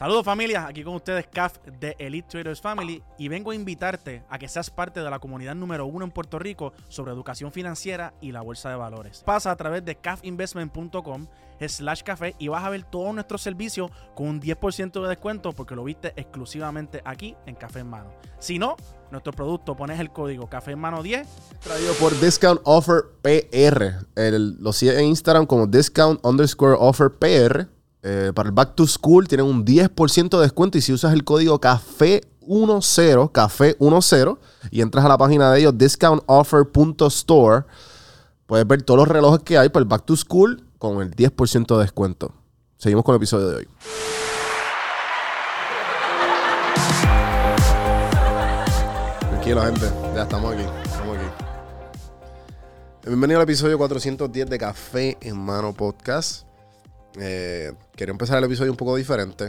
Saludos familia, aquí con ustedes CAF de Elite Traders Family y vengo a invitarte a que seas parte de la comunidad número uno en Puerto Rico sobre educación financiera y la bolsa de valores. Pasa a través de cafinvestment.com slash café y vas a ver todos nuestros servicios con un 10% de descuento porque lo viste exclusivamente aquí en Café en Mano. Si no, nuestro producto pones el código Café en Mano 10 Traído por Discount Offer PR. El- lo sigue en Instagram como Discount underscore Offer PR. Eh, para el Back to School tienen un 10% de descuento y si usas el código CAFÉ10, CAFÉ10 y entras a la página de ellos discountoffer.store, puedes ver todos los relojes que hay para el Back to School con el 10% de descuento. Seguimos con el episodio de hoy. Tranquilo, gente. Ya estamos aquí. Estamos aquí. Bienvenido al episodio 410 de Café en Mano Podcast. Eh, quería empezar el episodio un poco diferente.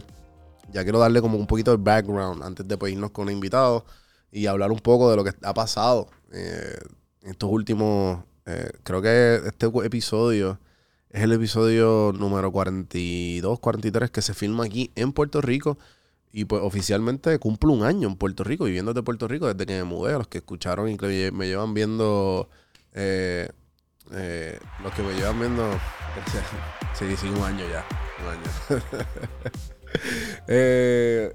Ya quiero darle como un poquito de background antes de pues, irnos con un invitado y hablar un poco de lo que ha pasado eh, estos últimos. eh, creo que este episodio es el episodio número 42, 43 que se filma aquí en Puerto Rico. Y pues oficialmente cumplo un año en Puerto Rico, viviendo desde Puerto Rico desde que me mudé. A los que escucharon y que me llevan viendo. eh, eh, los que me llevan viendo. Sí, sí, un año ya. Un año. Eh,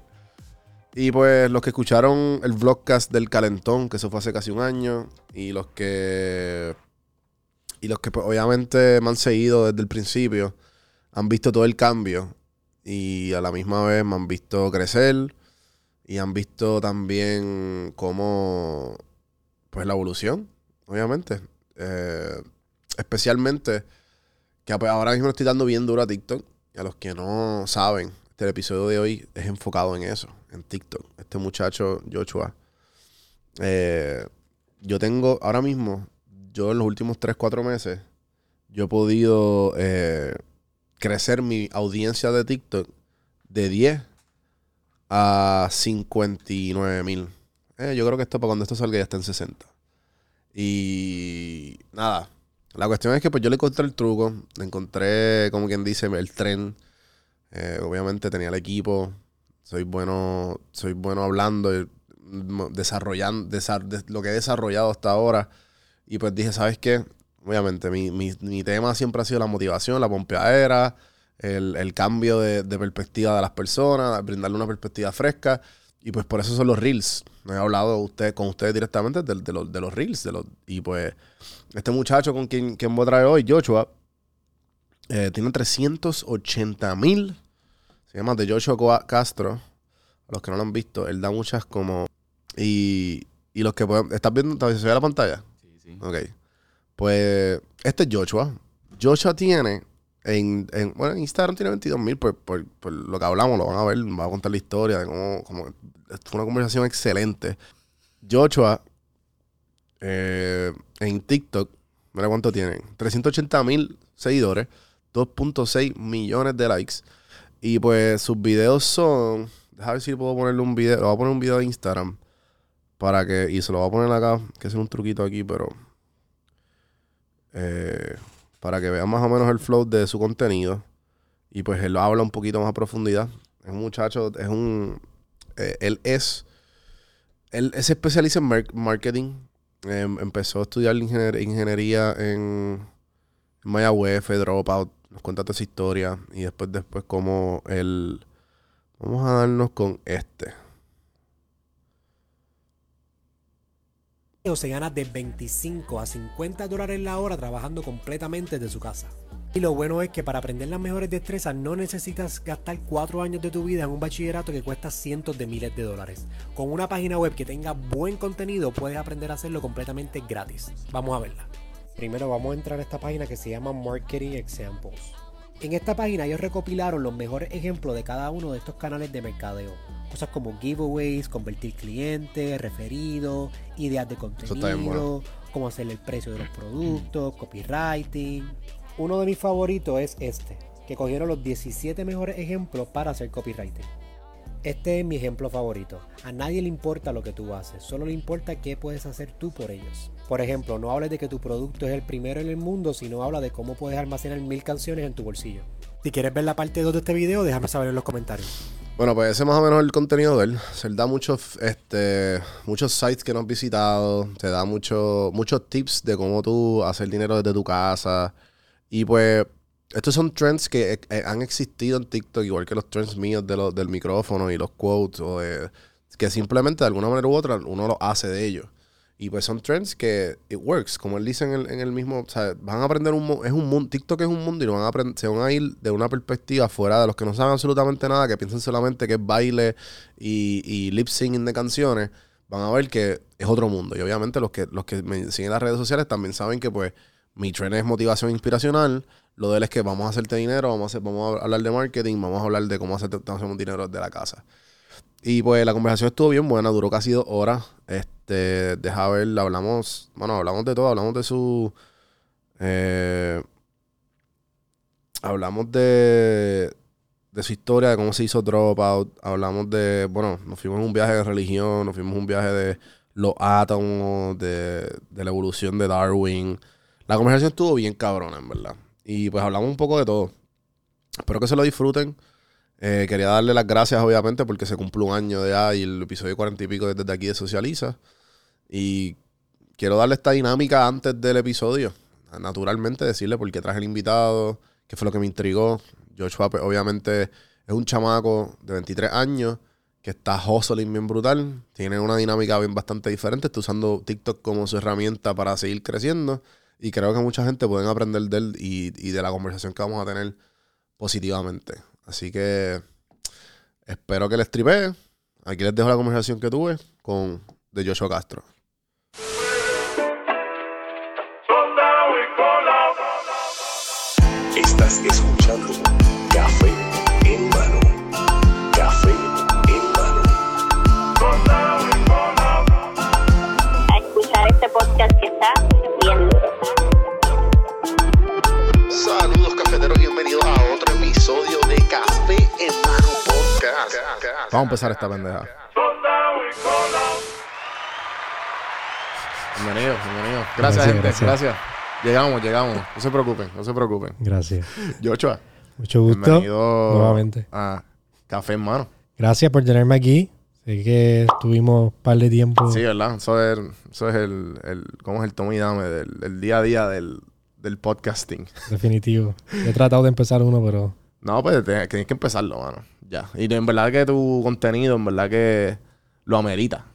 y pues los que escucharon el vlogcast del Calentón, que eso fue hace casi un año. Y los que. Y los que pues, obviamente me han seguido desde el principio. Han visto todo el cambio. Y a la misma vez me han visto crecer. Y han visto también cómo. Pues la evolución, obviamente. Eh, especialmente que ahora mismo estoy dando bien duro a TikTok. Y a los que no saben, este episodio de hoy es enfocado en eso, en TikTok. Este muchacho, Joshua. eh, yo tengo, ahora mismo, yo en los últimos 3, 4 meses, yo he podido eh, crecer mi audiencia de TikTok de 10 a 59 mil. Eh, yo creo que esto para cuando esto salga ya está en 60. Y nada, la cuestión es que pues yo le encontré el truco, le encontré, como quien dice, el tren. Eh, obviamente tenía el equipo, soy bueno, soy bueno hablando, mm, desarrollando, desa- de- lo que he desarrollado hasta ahora. Y pues dije, ¿sabes qué? Obviamente mi, mi- mi tema siempre ha sido la motivación, la pompeadera, el, el cambio de, de perspectiva de las personas, brindarle una perspectiva fresca. Y pues por eso son los reels. He hablado usted, con ustedes directamente de, de los, de los reels. De los, y pues este muchacho con quien, quien voy a traer hoy, Joshua, eh, tiene 380 mil. Se llama de Joshua Castro. A los que no lo han visto, él da muchas como... Y, y los que pueden... ¿Estás viendo? ¿Se ve la pantalla? Sí, sí. Ok. Pues este es Joshua. Joshua tiene... En, en- bueno, en Instagram tiene 22 mil. Por, por, por lo que hablamos, lo van a ver. Va a contar la historia de cómo... cómo fue una conversación excelente. Joshua... eh, en TikTok... Mira cuánto tienen. 380 mil seguidores. 2.6 millones de likes. Y pues sus videos son... Déjame ver si puedo ponerle un video. Le voy a poner un video de Instagram. Para que... Y se lo voy a poner acá. Que es un truquito aquí, pero... eh, para que vean más o menos el flow de su contenido. Y pues él lo habla un poquito más a profundidad. Es un muchacho, es un... eh, él es... Él, él se especializa en mar- marketing. Em, empezó a estudiar ingeniería, ingeniería en, Mayagüez, dropout. Nos toda esa historia. Y después, después como él... Vamos a darnos con este. se gana de 25 a 50 dólares la hora trabajando completamente desde su casa. Y lo bueno es que para aprender las mejores destrezas no necesitas gastar 4 años de tu vida en un bachillerato que cuesta cientos de miles de dólares. Con una página web que tenga buen contenido puedes aprender a hacerlo completamente gratis. Vamos a verla. Primero vamos a entrar a esta página que se llama Marketing Examples. En esta página ellos recopilaron los mejores ejemplos de cada uno de estos canales de mercadeo. Cosas como giveaways, convertir clientes, referidos, ideas de contenido, cómo hacerle el precio de los productos, copywriting. Uno de mis favoritos es este, que cogieron los 17 mejores ejemplos para hacer copywriting. Este es mi ejemplo favorito. A nadie le importa lo que tú haces, solo le importa qué puedes hacer tú por ellos. Por ejemplo, no hables de que tu producto es el primero en el mundo, sino habla de cómo puedes almacenar mil canciones en tu bolsillo. Si quieres ver la parte 2 de este video, déjame saber en los comentarios. Bueno, pues ese es más o menos el contenido de él. Se da muchos, este, muchos sites que no has visitado. Te da mucho, muchos tips de cómo tú hacer dinero desde tu casa. Y pues, estos son trends que eh, eh, han existido en TikTok, igual que los trends míos de los, del micrófono y los quotes, o de, que simplemente de alguna manera u otra uno lo hace de ellos. Y pues son trends que it works, como él dice en el, en el mismo, o sea, van a aprender un es un mundo, TikTok es un mundo y no van a aprender, se van a ir de una perspectiva fuera de los que no saben absolutamente nada, que piensan solamente que es baile y, y lip singing de canciones, van a ver que es otro mundo. Y obviamente los que, los que me siguen en las redes sociales también saben que pues mi trend es motivación inspiracional. Lo de él es que vamos a hacerte dinero, vamos a, hacer, vamos a hablar de marketing, vamos a hablar de cómo hacer, hacemos dinero desde la casa. Y pues la conversación estuvo bien buena, duró casi dos horas. Este, deja ver, hablamos, bueno, hablamos de todo, hablamos de su. eh, hablamos de, de su historia, de cómo se hizo Dropout. Hablamos de, bueno, nos fuimos un viaje de religión, nos fuimos un viaje de los átomos, de, de la evolución de Darwin. La conversación estuvo bien cabrona, en verdad. Y pues hablamos un poco de todo. Espero que se lo disfruten. Eh, quería darle las gracias, obviamente, porque se cumple un año de ya y el episodio cuarenta y pico desde aquí de Socializa. Y quiero darle esta dinámica antes del episodio. Naturalmente, decirle por qué traje el invitado, qué fue lo que me intrigó. Joshua, pues, obviamente, es un chamaco de 23 años que está hustling bien brutal. Tiene una dinámica bien bastante diferente. Está usando TikTok como su herramienta para seguir creciendo. Y creo que mucha gente pueden aprender de él y, y de la conversación que vamos a tener positivamente. Así que espero que les tripee. Aquí les dejo la conversación que tuve con de Joshua Castro. Vamos a empezar esta pendeja. Bienvenidos, bienvenidos. Gracias, Gracias, gente, gracias. gracias. Llegamos, llegamos. No se preocupen, no se preocupen. Gracias. Joshua, Mucho gusto. bienvenido nuevamente. a Café en Mano. Gracias por tenerme aquí. Sé que estuvimos un par de tiempo. Sí, ¿verdad? Eso es, eso es el, el, ¿cómo es el toma y dame del, del día a día del, del podcasting. Definitivo. He tratado de empezar uno, pero No, pues tienes que empezarlo, mano. Ya. Y en verdad que tu contenido, en verdad que lo amerita.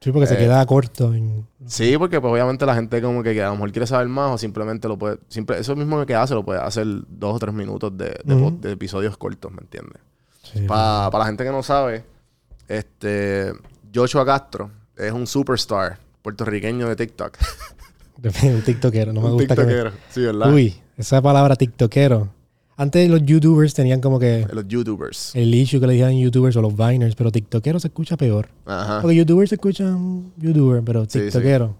Sí, porque se Eh, queda corto. en- Sí, porque pues obviamente la gente como que, que a lo mejor quiere saber más o simplemente lo puede... Siempre, eso mismo que hace lo puede hacer dos o tres minutos de, de, episodios cortos, ¿me entiendes? sí. Para la gente que no sabe, este Joshua Castro es un superstar puertorriqueño de TikTok. un tiktokero. No me un gusta que me- tiktokero. Sí, ¿verdad? Uy, esa palabra tiktokero. Antes los youtubers tenían como que Los youtubers. el issue que le dijeron youtubers o los viners, pero tiktokero se escucha peor. Ajá. Porque youtubers se escuchan youtuber, pero Ah. Sí, sí. tiktokero.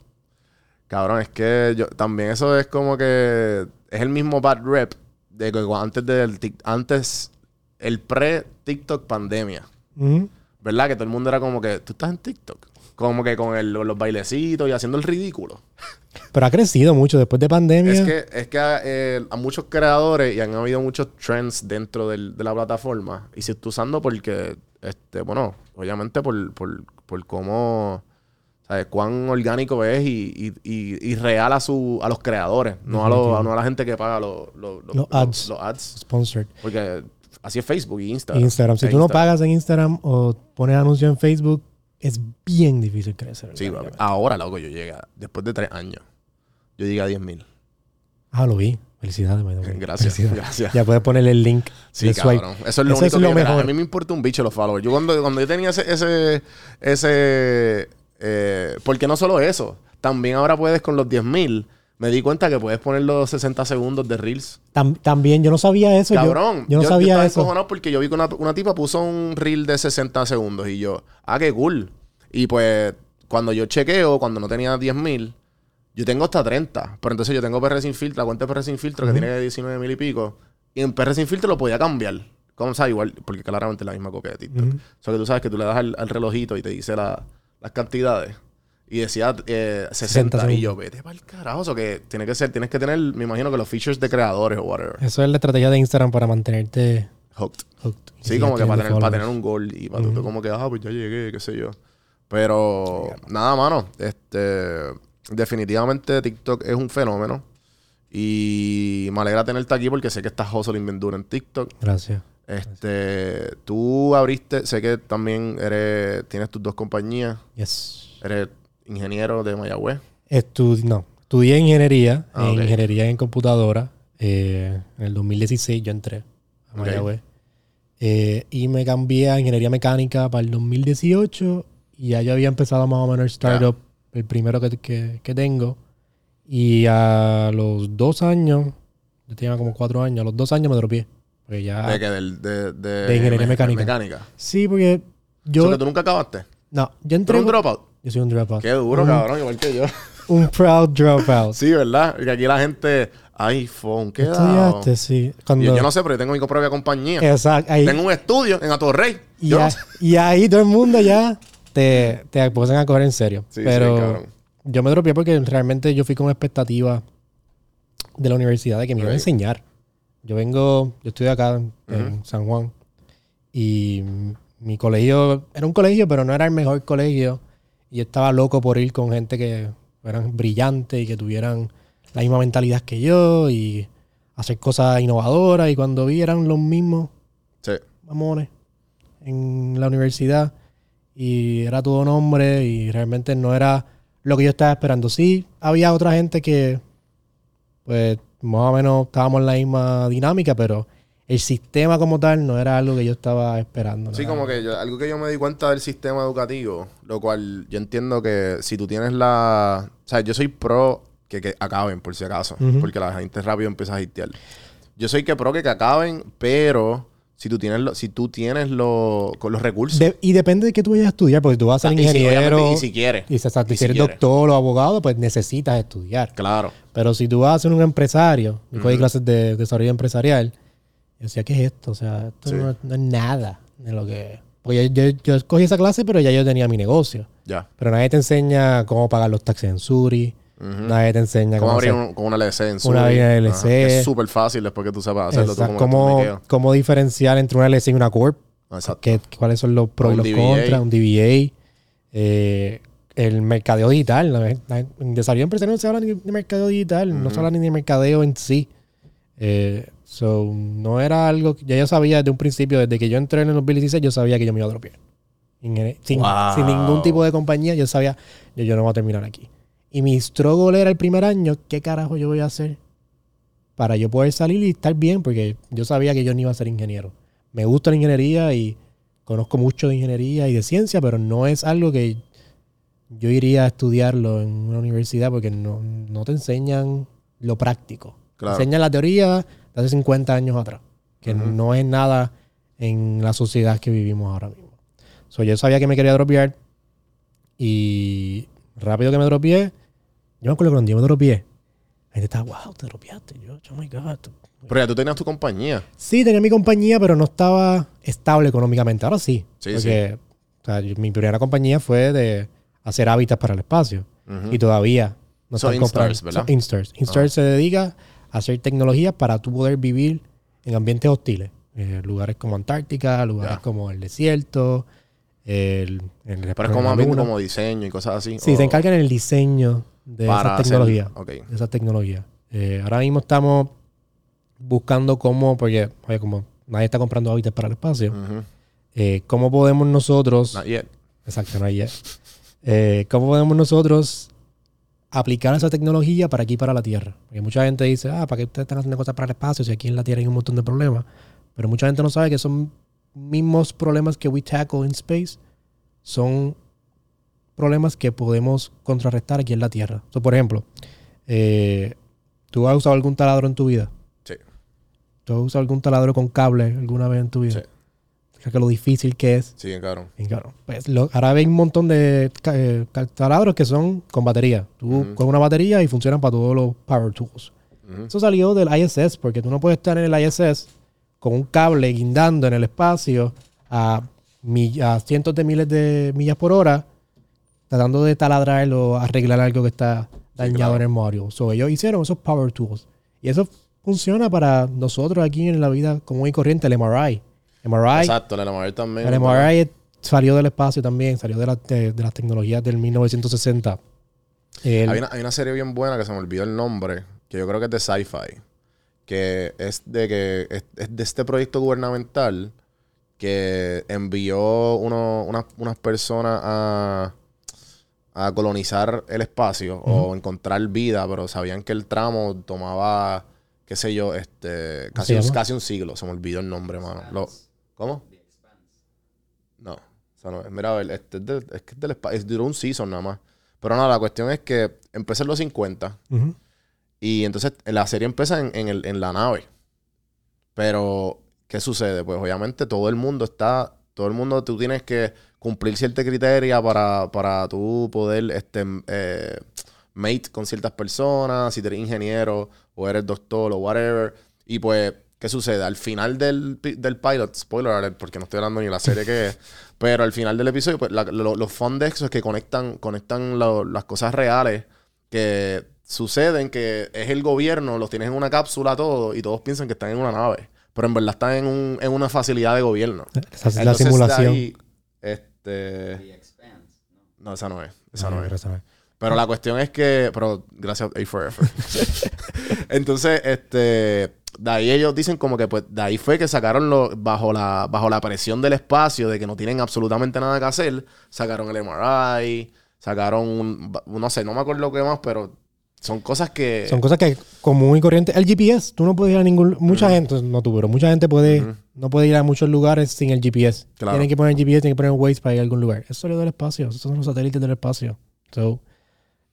Cabrón, es que yo también eso es como que es el mismo bad rep de que antes del antes el pre TikTok pandemia. ¿verdad? Que todo el mundo era como que tú estás en TikTok, como que con el- los bailecitos y haciendo el ridículo. Pero ha crecido mucho después de pandemia. Es que es que eh, a muchos creadores y han habido muchos trends dentro del- de la plataforma y se está usando porque este bueno, obviamente por por, por cómo ¿sabes? cuán orgánico es y, y, y- y real a su a los creadores, no a, no a la gente que paga los, los, los- ads. los ads. Sponsored. Porque así es Facebook y Instagram. Instagram. Si tú no pagas en Instagram o pones anuncios en Facebook, es bien difícil crecer. Sí, papi. ahora, loco, yo llegué, a- después de tres años, yo llegué a 10 mil. Ah, lo vi. Felicidades. Gracias, Felicidades. gracias. Ya puedes ponerle el link Sí, swipe. cabrón. Eso es lo Eso único es que lo mira, mejor. A mí me importa un bicho los followers. Yo cuando, cuando yo tenía ese... ese, ese eh, porque no solo eso. También ahora puedes con los 10.000 Me di cuenta que puedes poner los 60 segundos de Reels. Tam- también yo no sabía eso. Cabrón. Yo, no sabía eso. porque yo vi que una, una tipa puso un Reel de 60 segundos y yo, ah, qué cool. Y pues, cuando yo chequeo, cuando no tenía 10.000, yo tengo hasta 30. Pero entonces yo tengo PR sin filtro, la cuenta de PR sin filtro que tiene 19 mil y pico. Y en PR sin filtro lo podía cambiar. Como sabes, igual, porque claramente es la misma copia de TikTok. O sea que tú sabes que tú le das al, al relojito y te dice la- las cantidades. Y decía eh, 60. 60 y yo, vete para el carajo. O sea que tiene que ser, tienes que tener, me imagino que los features de creadores o whatever. Eso es la estrategia de Instagram para mantenerte Hooked. hooked. Sí, como que para tener, para tener un gol y para tú como que, ah, pues ya llegué, qué sé yo. Pero nada, mano. Este, definitivamente TikTok es un fenómeno. Y me alegra tenerte aquí porque sé que estás hustling bien duro en TikTok. Gracias. Este, tú abriste, sé que también eres, tienes tus dos compañías. Yes. Eres ingeniero de Mayagüez. Estu- no, estudié ingeniería, Ah, en ingeniería en computadora. eh, en el 2016 yo entré a. Mayagüez. Eh, y me cambié a ingeniería mecánica para el 2018. Y ya yo había empezado más o menos el startup, el primero que, que- que tengo. Y a los dos años, yo tenía como cuatro años, a los dos años me dropié. Porque ya... de que del, de, de. De ingeniería me- mecánica. mecánica. Sí, porque Yo, que tú nunca acabaste. No, yo ¿Tú entré... eres un dropout? Yo soy un dropout. Qué duro, un, cabrón, igual que yo. Un proud dropout. Sí, ¿verdad? Que aquí la gente, iPhone, ¿qué Estudiaste, sí. Cuando... yo, yo no sé, pero yo tengo mi propia compañía. Exacto. Ahí, Tengo un estudio en Atorrey. y, no sé. y ahí todo el mundo ya te, te a coger en serio. Sí, sí, Pero cabrón. yo me dropeé porque realmente yo fui con expectativa de la universidad de que me iban a enseñar. Yo vengo, yo estoy acá en, en San Juan y mi colegio era un colegio, pero no era el mejor colegio. Y estaba loco por ir con gente que eran brillantes y que tuvieran la misma mentalidad que yo y hacer cosas innovadoras. Y cuando vi eran los mismos Sí. mamones en la universidad y era todo nombre y realmente no era lo que yo estaba esperando. Sí, había otra gente que, pues, más o menos estábamos en la misma dinámica, pero el sistema como tal no era algo que yo estaba esperando. Sí, como que yo- algo que yo me di cuenta del sistema educativo, lo cual yo entiendo que si tú tienes la... O sea, yo soy pro que, que acaben, por si acaso, porque la gente rápido empieza a hatear. Yo soy que pro que, que acaben, pero si tú tienes, lo, si tú tienes lo, con los recursos... De- y depende de qué tú vayas a estudiar, porque tú vas a ser si, ingeniero. obviamente, y si quieres. y si, si si eres doctor o abogado, pues necesitas estudiar. Claro. Pero si tú vas a ser un empresario, yo cogí Ujú. clases de desarrollo empresarial, yo decía, ¿qué es esto? O sea, esto Sí. no, no es nada de lo que... Porque yo, yo, yo escogí esa clase, pero ya yo tenía mi negocio. Ya. Pero nadie te enseña cómo pagar los taxes en Suri, nadie te enseña ¿Cómo cómo, abrir un- con una en Una Suri? LLC. Ajá, que Es súper fácil después que tú sepas hacerlo tú como cómo, cómo diferenciar entre una LLC y una Corp. Exacto. qué- cuáles son los pros y los DBA. contras, un DBA, eh, el mercadeo digital. en desarrollo empresarial no se habla ni de mercadeo digital, no se habla ni de mercadeo en sí. Eh, so, no era algo que ya yo sabía desde un principio, desde que yo entré en el 2016, yo sabía que yo me iba a dropear. Sin, sin- Wow. sin ningún tipo de compañía, yo sabía, yo, yo no voy a terminar aquí. Y mi struggle era el primer año, ¿qué carajo yo voy a hacer para yo poder salir y estar bien? Porque yo sabía que yo no iba a ser ingeniero. Me gusta la ingeniería y conozco mucho de ingeniería y de ciencia, pero no es algo que yo iría a estudiarlo en una universidad porque no, no te enseñan lo práctico. Claro. Te enseñan la teoría hace 50 años atrás, que Ujú. no es nada en la sociedad que vivimos ahora mismo. So, yo sabía que me quería dropear y rápido que me dropeé, yo me acuerdo que cuando yo me dropeé, la gente estaba, wow, te dropeaste. Yo, oh my God. Pero ya tú tenías tu compañía. Sí, tenía mi compañía, pero no estaba estable económicamente. Ahora sí. Sí, porque o sea, yo- mi primera compañía fue de hacer hábitats para el espacio. Ujú. Y todavía no Son están comprando. Instars, ¿verdad? Son Instars. Instars se dedica hacer tecnología para tú poder vivir en ambientes hostiles. Eh, lugares como Antártica, lugares como el desierto, el, el Pero es como como diseño y cosas así. Sí, o se encargan en el diseño de para esas hacer-. De esas tecnologías. Eh, ahora mismo estamos buscando cómo, porque, oye, como nadie está comprando hábitats para el espacio, eh, ¿cómo podemos nosotros... Not yet. Exacto, no yet. Eh, ¿Cómo podemos nosotros aplicar esa tecnología para aquí, para la Tierra? Porque mucha gente dice, ah, ¿para qué ustedes están haciendo cosas para el espacio si aquí en la Tierra hay un montón de problemas? Pero mucha gente no sabe que son mismos problemas que we tackle in space, son problemas que podemos contrarrestar aquí en la Tierra. So, por ejemplo, Eh, ¿Tú has usado algún taladro en tu vida? Sí. ¿Tú has usado algún taladro con cable alguna vez en tu vida? Sí. ¿Sabes que lo difícil que es? Sí, bien. Bien cabrón. Pues lo- ahora hay un montón de eh, taladros que son con batería. Tú Ujú. coges una batería y funcionan para todos los power tools. Ujú. Eso salió del ISS, porque tú no puedes estar en el ISS con un cable guindando en el espacio a, mill- a cientos de miles de millas por hora, tratando de taladrar o arreglar algo que está dañado claro. en el module. So, ellos hicieron esos power tools. Y eso funciona para nosotros aquí en la vida común y corriente, el MRI. MRI, Exacto, el MRI también. el MRI es- salió del espacio también, salió de, la- de- de las tecnologías del 1960. El- Hay una, hay una serie bien buena que se me olvidó el nombre, que yo creo que es de sci-fi, que es de que es, es de este proyecto gubernamental que envió uno- unas, personas a, a colonizar el espacio o encontrar vida, pero sabían que el tramo tomaba, qué sé yo, este casi, un, llama? casi un siglo. Se me olvidó el nombre, mano. Lo- ¿Cómo? No, o sea, no es. Mira, a ver, este es, del- es que es del espacio. Duró un season nada más. Pero nada, la cuestión es que empecé en los 50 Ujú. y entonces la serie empieza en, en el- en la nave. Pero, ¿qué sucede? Pues obviamente todo el mundo está, todo el mundo, tú tienes que cumplir cierta criteria para, para tú poder este, eh, mate con ciertas personas, si eres ingeniero o eres doctor o whatever. Y pues, ¿qué sucede? Al final del, del pilot, spoiler alert, porque no estoy hablando ni de la serie que es, pero al final del episodio, pues la- lo- los fun de eso es que conectan, conectan lo- las cosas reales que suceden, que es el gobierno, los tienes en una cápsula todo y todos piensan que están en una nave. Pero en verdad están en, un- en una facilidad de gobierno. Esa es la Entonces, simulación. ahí, este... No, esa no es. Esa no, Ah, es. esa no es. Pero la cuestión es que, pero gracias A for Effort. Entonces, este, de ahí ellos dicen como que pues de ahí fue que sacaron lo, bajo la bajo la presión del espacio de que no tienen absolutamente nada que hacer, sacaron el MRI, sacaron un, no sé, no me acuerdo lo que más, pero son cosas que Son cosas que común y corriente. El GPS, tú no puedes ir a ningún... Mucha gente, no tú, pero mucha gente puede, Ujú. no puede ir a muchos lugares sin el GPS. Claro. Tienen que poner el GPS, tienen que poner un Waze para ir a algún lugar. Eso salió del espacio. Esos son los satélites del espacio. So,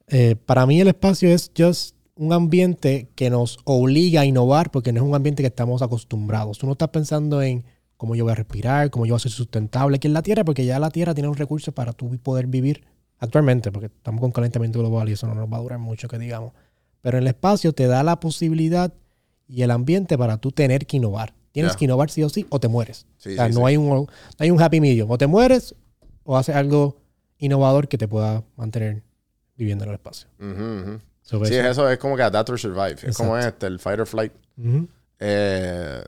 eh, para mí el espacio es just un ambiente que nos obliga a innovar porque no es un ambiente que estamos acostumbrados. Tú no estás pensando en cómo yo voy a respirar, cómo yo voy a ser sustentable aquí en la Tierra, porque ya la Tierra tiene un recurso para tú poder vivir actualmente, porque estamos con calentamiento global y eso no nos va a durar mucho, que digamos. Pero en el espacio te da la posibilidad y el ambiente para tú tener que innovar. Tienes que innovar sí o sí o te mueres. Sí, o sea, sí, no, sí. Hay un, no hay un happy medium. O te mueres o haces algo innovador que te pueda mantener viviendo en el espacio. So, Sí, eso- es eso es como que adapt or survive. Es como este, el fight or flight. Eh,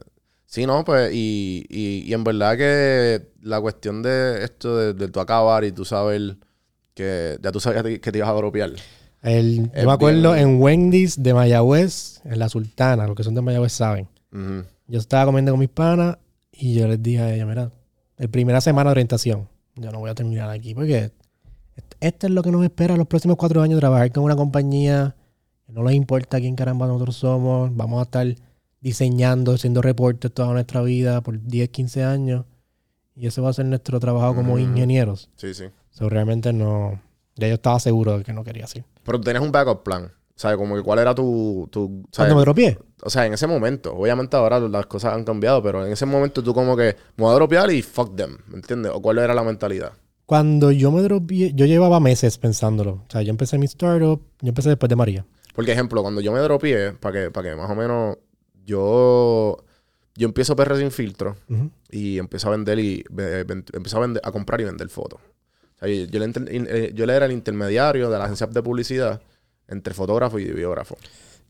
sí, no, pues, y, y, y en verdad que la cuestión de esto de, de tú acabar y tú saber que ya tú sabías que te ibas a dropear. El- yo me acuerdo bien- en Wendy's de Mayagüez, en La Sultana, los que son de Mayagüez saben. Yo estaba comiendo con mis panas y yo les dije a ella, mira, el primera semana de orientación, yo no voy a terminar aquí porque esto es lo que nos espera los próximos cuatro años, trabajar con una compañía que no les importa quién caramba nosotros somos, vamos a estar diseñando, haciendo reportes toda nuestra vida por 10, 15 años y eso va a ser nuestro trabajo como Ujú. ingenieros. Sí, sí. So, realmente no, ya yo estaba seguro de que no quería así. Pero tenías un backup plan. Sea, como que cuál era tu... tu ¿sabes? Cuando me dropié, O sea, en ese momento. Obviamente ahora las cosas han cambiado, pero en ese momento tú como que me voy a dropear y fuck them. ¿Me entiendes? ¿O cuál era la mentalidad? Cuando yo me dropié, yo llevaba meses pensándolo. O sea, yo empecé mi startup, yo empecé después de María. Porque, ejemplo, cuando yo me dropeé, para que, para que más o menos yo... Yo empiezo PR sin filtro Ujú. y empiezo a vender y ven- empiezo a, vender, a comprar y vender fotos. O sea, yo, yo le eh, yo le era el intermediario de la agencia de publicidad entre fotógrafo y videógrafo.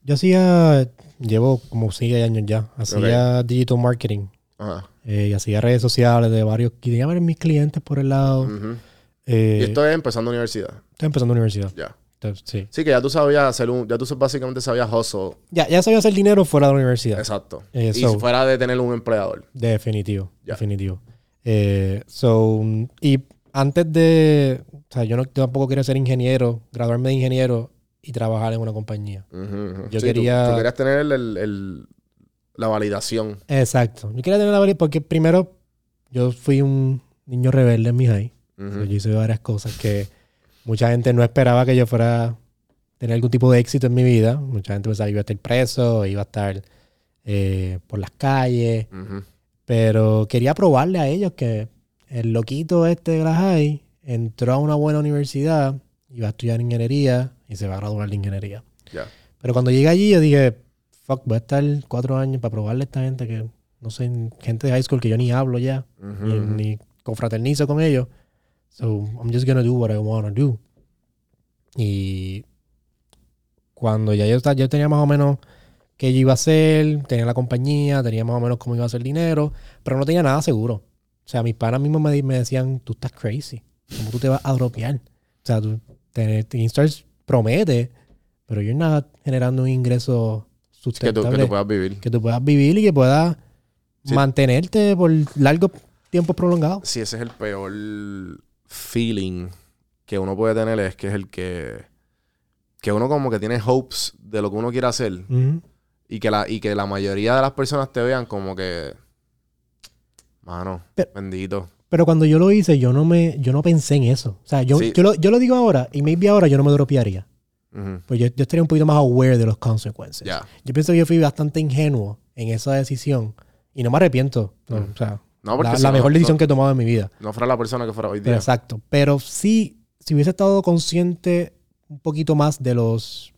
Yo hacía, llevo como 6 años ya, hacía digital marketing Ajá. eh, y hacía redes sociales de varios, tenía varios mis clientes por el lado. Eh, Y esto es empezando universidad. Estoy empezando universidad. Ya. Entonces, sí. Sí, que ya tú sabías hacer un... Ya tú básicamente sabías hustle. Ya, ya sabía hacer dinero fuera de la universidad. Exacto. Eh, y so- fuera de tener un empleador. Definitivo, Ya. definitivo. Eh, so, y antes de, o sea, yo, no, yo tampoco quería ser ingeniero, graduarme de ingeniero y trabajar en una compañía. Ujú. Yo Sí, tú- quería- Tú, querías tener el, el- el- la validación. Exacto. Yo quería tener la validez porque primero yo fui un niño rebelde en mi high. So, yo hice varias cosas que mucha gente no esperaba que yo fuera tener algún tipo de éxito en mi vida. Mucha gente pensaba que iba a estar preso, iba a estar eh, por las calles. Pero quería probarle a ellos que el loquito este de la high entró a una buena universidad, iba a estudiar ingeniería y se va a graduar de ingeniería. Pero cuando llegué allí, yo dije, fuck, voy a estar cuatro años para probarle a esta gente que, no sé, gente de high school que yo ni hablo ya, ni, ni confraternizo con ellos. So, I'm just gonna do what I wanna do. Y cuando ya yo, yo tenía más o menos qué yo iba a hacer, tenía la compañía, tenía más o menos cómo iba a hacer dinero, pero no tenía nada seguro. O sea, mis panas mismos me, me decían, tú estás crazy, ¿cómo tú te vas a dropear? O sea, tú, tener, Instars promete, pero yo nada generando un ingreso Que tú, sustentable que tú puedas vivir. que tú puedas vivir y que puedas Sí. mantenerte por largos tiempos prolongados. Sí, ese es el peor feeling que uno puede tener, es que es el que... Que uno como que tiene hopes de lo que uno quiere hacer y que la, y que la mayoría de las personas te vean como que... Mano, Pero- bendito. Pero cuando yo lo hice, yo no me, yo no pensé en eso. O sea, yo, Sí. yo, lo, yo lo digo ahora y maybe ahora yo no me dropearía. Ujú. Pues yo, yo estaría un poquito más aware de los consecuencias. Ya. Yo pienso que yo fui bastante ingenuo en esa decisión y no me arrepiento. No, Mm. O sea, No, porque la, si la no- mejor decisión no, que he tomado en mi vida. no fuera la persona que fuera hoy Pero día. exacto. Pero sí, si hubiese estado consciente un poquito más de los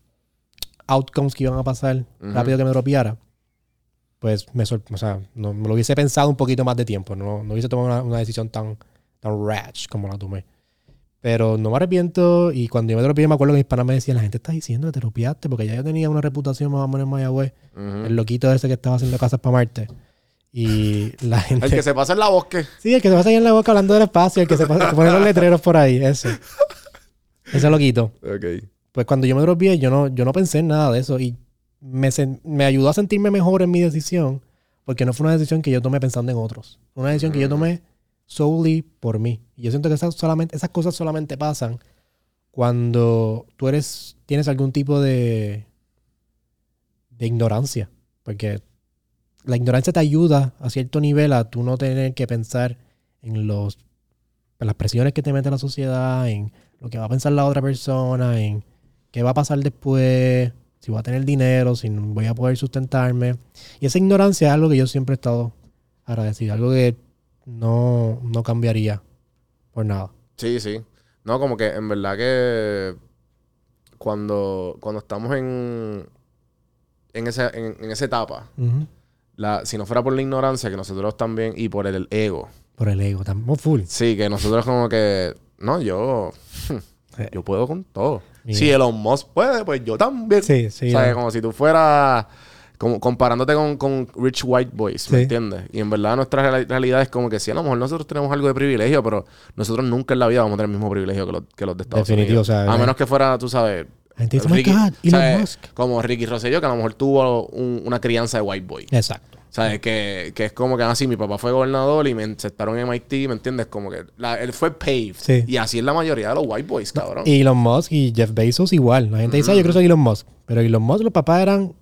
outcomes que iban a pasar rápido que me dropeara, pues me, o sea, no, me lo hubiese pensado un poquito más de tiempo. No, no hubiese tomado una, una decisión tan, tan rash como la tomé. Pero no me arrepiento y cuando yo me dropeé me acuerdo que mis panas me decían, la gente está diciendo que te dropeaste porque ya yo tenía una reputación más o menos en Mayagüez. El loquito ese que estaba haciendo casas para Marte. Y la gente... El que se pasa en la bosque. Sí, el que se pasa ahí en la boca hablando del espacio, el que se pasa- que pone los letreros por ahí, ese. Ese loquito. Ok. Pues cuando yo me dropeé, yo no, yo no pensé en nada de eso y me, sen- me ayudó a sentirme mejor en mi decisión porque no fue una decisión que yo tomé pensando en otros. Fue una decisión que yo tomé solely por mí. Y yo siento que esas, solamente, esas cosas solamente pasan cuando tú eres, tienes algún tipo de, de ignorancia. Porque la ignorancia te ayuda a cierto nivel a tú no tener que pensar en los en las presiones que te mete la sociedad, en lo que va a pensar la otra persona, en qué va a pasar después, si voy a tener dinero, si voy a poder sustentarme. Y esa ignorancia es algo que yo siempre he estado agradecido, algo que no, no cambiaría por nada. Sí, sí. No, como que en verdad que cuando, cuando estamos en, en, esa, en, en esa etapa, la, si no fuera por la ignorancia, que nosotros también, y por el ego, Por el ego, también full. sí, que nosotros como que, no, yo, yo puedo con todo. Mira. Si Elon Musk puede, pues yo también. Sí, sí. O sea, no. como si tú fueras como comparándote con, con rich white boys, ¿me Sí. entiendes? Y en verdad nuestra real- realidad es como que sí, a lo mejor nosotros tenemos algo de privilegio, pero nosotros nunca en la vida vamos a tener el mismo privilegio que los, que los de Estados Definitivo, Unidos. o sea, a eh, menos que fuera, tú sabes, gente dice, oh my Ricky- God, Elon. Musk. como Ricky Rosselló, que a lo mejor tuvo un- una crianza de white boy. Exacto. ¿Sabes? Que, que es como que así, mi papá fue gobernador y me aceptaron en MIT, ¿me entiendes? Como que la- él fue paved. Sí. Y así es la mayoría de los white boys, cabrón. Elon Musk y Jeff Bezos igual. La gente dice, "Ah, yo creo que soy Elon Musk. Pero Elon Musk, los papás eran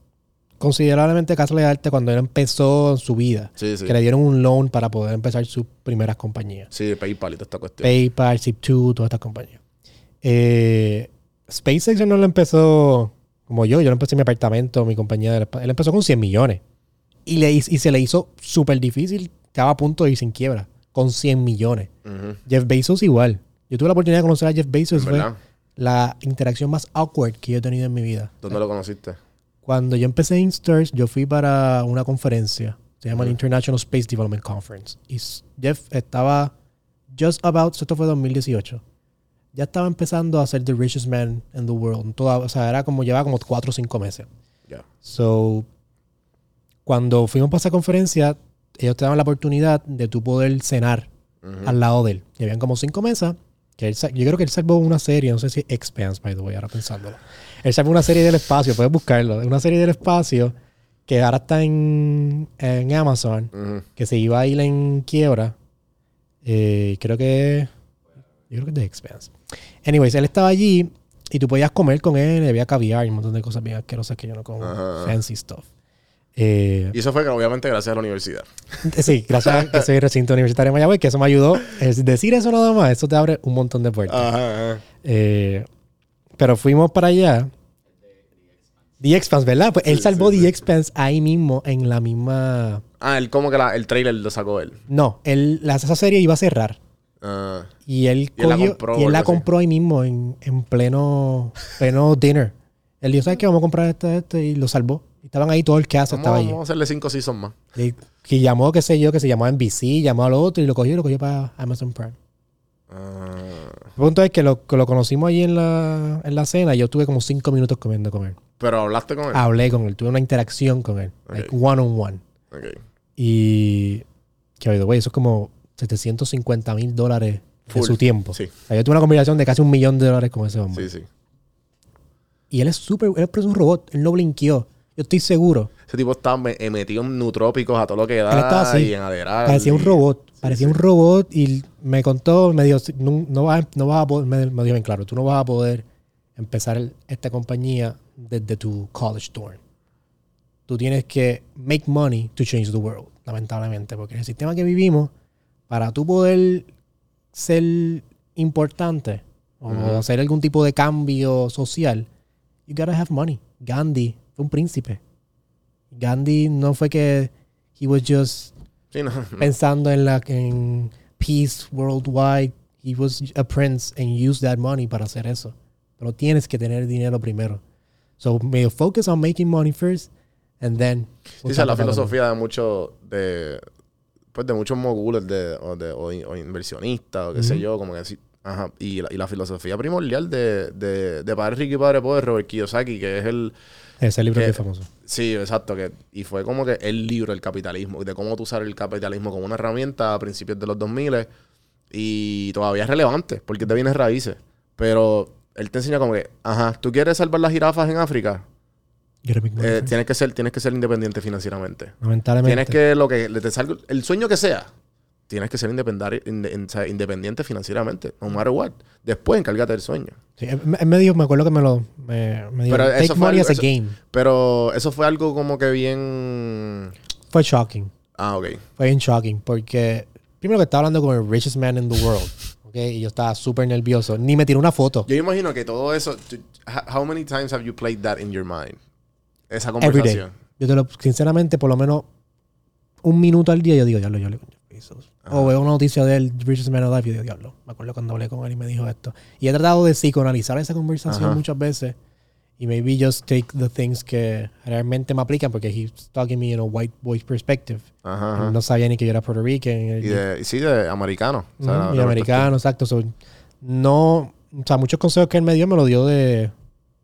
considerablemente casa de arte cuando él empezó su vida. sí, sí. Que le dieron un loan para poder empezar sus primeras compañías. Sí, PayPal y toda esta cuestión. PayPal, Zip2, todas estas compañías. Eh, SpaceX no lo empezó como yo. Yo lo empecé en mi apartamento, mi compañía. espa- Él empezó con 100 millones. Y, le, y se le hizo súper difícil. Estaba a punto de ir sin quiebra. Con 100 millones. Jeff Bezos igual. Yo tuve la oportunidad de conocer a Jeff Bezos. Fue la interacción más awkward que yo he tenido en mi vida. ¿Dónde lo conociste? Cuando yo empecé Instars, yo fui para una conferencia. Se llama el Ujú. International Space Development Conference. Y Jeff estaba just about, esto fue 2018. Ya estaba empezando a ser the richest man in the world. Toda, o sea, era como, llevaba como cuatro o cinco meses. Ya. So, cuando fuimos para esa conferencia, ellos te daban la oportunidad de tú poder cenar Ujú. al lado de él. Y habían como cinco mesas. Que él yo creo que él salvó una serie, no sé si Expanse, by the way, ahora pensándolo. Él salvó una serie del espacio, puedes buscarlo. Una serie del espacio que ahora está en, en Amazon, que se iba a ir en quiebra. Eh, creo que. Yo creo que es de Expanse. Anyways, él estaba allí y tú podías comer con él, había caviar y un montón de cosas bien asquerosas que yo no como. Fancy stuff. Eh, Y eso fue obviamente gracias a la universidad. Sí, gracias a que soy recinto universitario de Mayagüez, que eso me ayudó. Es decir eso nada más, eso te abre un montón de puertas. Ajá, ajá. Eh, pero fuimos para allá The Expanse, ¿verdad? Pues él Sí, salvó sí, The sí. Expanse ahí mismo, en la misma... Ah, él como que la- el trailer lo sacó él. No, él, la, esa serie iba a cerrar. Ah, Y él, Y él la compró y o él la algo así. compró ahí mismo, en, en pleno, pleno dinner. Él dijo, ¿sabes qué? Vamos a comprar esto, esto, y lo salvó. Estaban ahí todo el vamos, estaba ahí. vamos a hacerle cinco seasons más. Y, que llamó, qué sé yo, que se llamó a NBC, llamó al otro y lo cogió y lo cogió para Amazon Prime. Ah, El punto es que lo, que lo conocimos ahí en la, en la cena y yo tuve como cinco minutos comiendo con él. pero hablaste con él. Hablé con él, tuve una interacción con él, like one on one. Y que oído, güey, eso es como 750 mil dólares de su tiempo. Sí. O sea, yo tuve una conversación de casi un millón de dólares con ese hombre. Sí, sí. Y él es súper, él es un robot, él no blinqueó. Yo estoy seguro. Ese tipo estaba eh, metido en nutrópicos a todo lo que da. Él estaba así. Y en Adderall. Parecía un robot. parecía sí. un robot y me contó, me dijo, no, no vas, no vas a poder, me, me dijo bien claro, tú no vas a poder empezar el- esta compañía desde tu college dorm. Tú tienes que make money to change the world, lamentablemente, porque en el sistema que vivimos, para tú poder ser importante o hacer algún tipo de cambio social, you gotta have money. Gandhi fue un príncipe. Gandhi no fue que he was just Sí, no, no. pensando en la en peace worldwide. He was a prince and used that money para hacer eso. Pero tienes que tener dinero primero. So may focus on making money first and then. Sí, esa es la filosofía de muchos de pues de muchos mogules de, o, de, o, o inversionistas o qué sé Ujú. yo, como que así. Ajá. Y, la, y la filosofía primordial de, de, de Padre Rico y Padre Pobre, Robert Kiyosaki, que es el... Ese libro que- que es famoso. Sí, exacto. Que, y fue como que el libro del capitalismo, de cómo tú usar el capitalismo como una herramienta a principios de los 2000 y todavía es relevante, porque te vienes raíces. Pero él te enseña como que, ajá, ¿tú quieres salvar las jirafas en África? Eh, tienes, que ser, tienes que ser independiente financieramente. Lamentablemente. Tienes que, lo que te salga, el sueño que sea, tienes que ser independiente, financieramente, no matter what. Después encárgate del sueño. Sí, él, me dijo, me acuerdo que me lo me, me dijo, Pero take eso fue money algo- as a eso- game. Pero eso fue algo como que bien... Fue shocking. Ah, ok. Fue bien shocking porque primero que estaba hablando con el richest man in the world. ¿ok? Y yo estaba súper nervioso. Ni me tiró una foto. Yo imagino que todo eso... How many times have you played that in your mind? Esa Every day. conversación. Yo te lo, sinceramente, por lo menos un minuto al día yo digo, diablo, yo le O veo una noticia del Richest Man Alive y digo, diablo, me acuerdo cuando hablé con él y me dijo esto. Y he tratado de psicoanalizar esa conversación Ajá. muchas veces y maybe just take the things que realmente me aplican porque he's talking me in a white boy perspective. Ajá, ajá. No sabía ni que yo era Puerto Rican. Y, de, sí, de americano. O sea, y la- americano, exacto. So, no, o sea, muchos consejos que él me dio me lo dio de...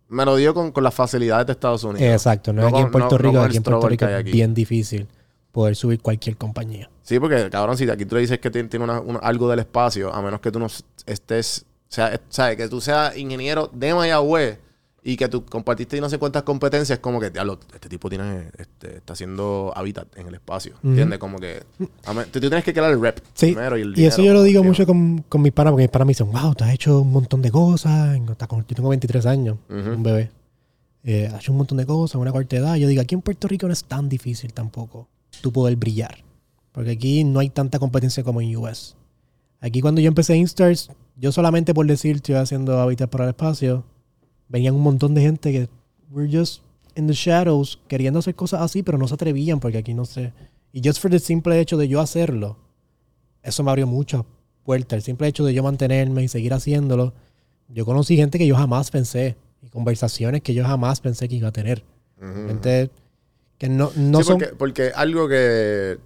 Me lo dio con, con las facilidades de Estados Unidos. Exacto, no, No aquí en Puerto no- no Rico, el aquí en Puerto Rico es bien difícil poder subir cualquier compañía. Sí, porque cabrón, si aquí tú le dices que tiene, tiene una- una- algo del espacio, a menos que tú no estés, o sea, es- ¿sabes? Que tú seas ingeniero de Mayagüez y que tú compartiste no sé cuántas competencias, como que, diablo, este tipo tiene, este, está haciendo hábitat en el espacio, Ujú. ¿entiendes? Como que, a me- tú, tú tienes que crear el rep Sí, primero y el y eso dinero, yo lo digo mucho con, con mis panas, porque mis panas me dicen, wow, te has hecho un montón de cosas. Yo tengo 23 años, un bebé. Eh, has hecho un montón de cosas, una corta edad. Yo digo, aquí en Puerto Rico no es tan difícil tampoco tú poder brillar. Porque aquí no hay tanta competencia como en US. Aquí cuando yo empecé Instars, yo solamente por decir estoy haciendo hábitat para el espacio, venían un montón de gente que were just in the shadows queriendo hacer cosas así, pero no se atrevían porque aquí no sé. Y just for the simple hecho de yo hacerlo, eso me abrió muchas puertas. El simple hecho de yo mantenerme y seguir haciéndolo, yo conocí gente que yo jamás pensé y conversaciones que yo jamás pensé que iba a tener. Gente que no, no sí, son... porque, porque algo que,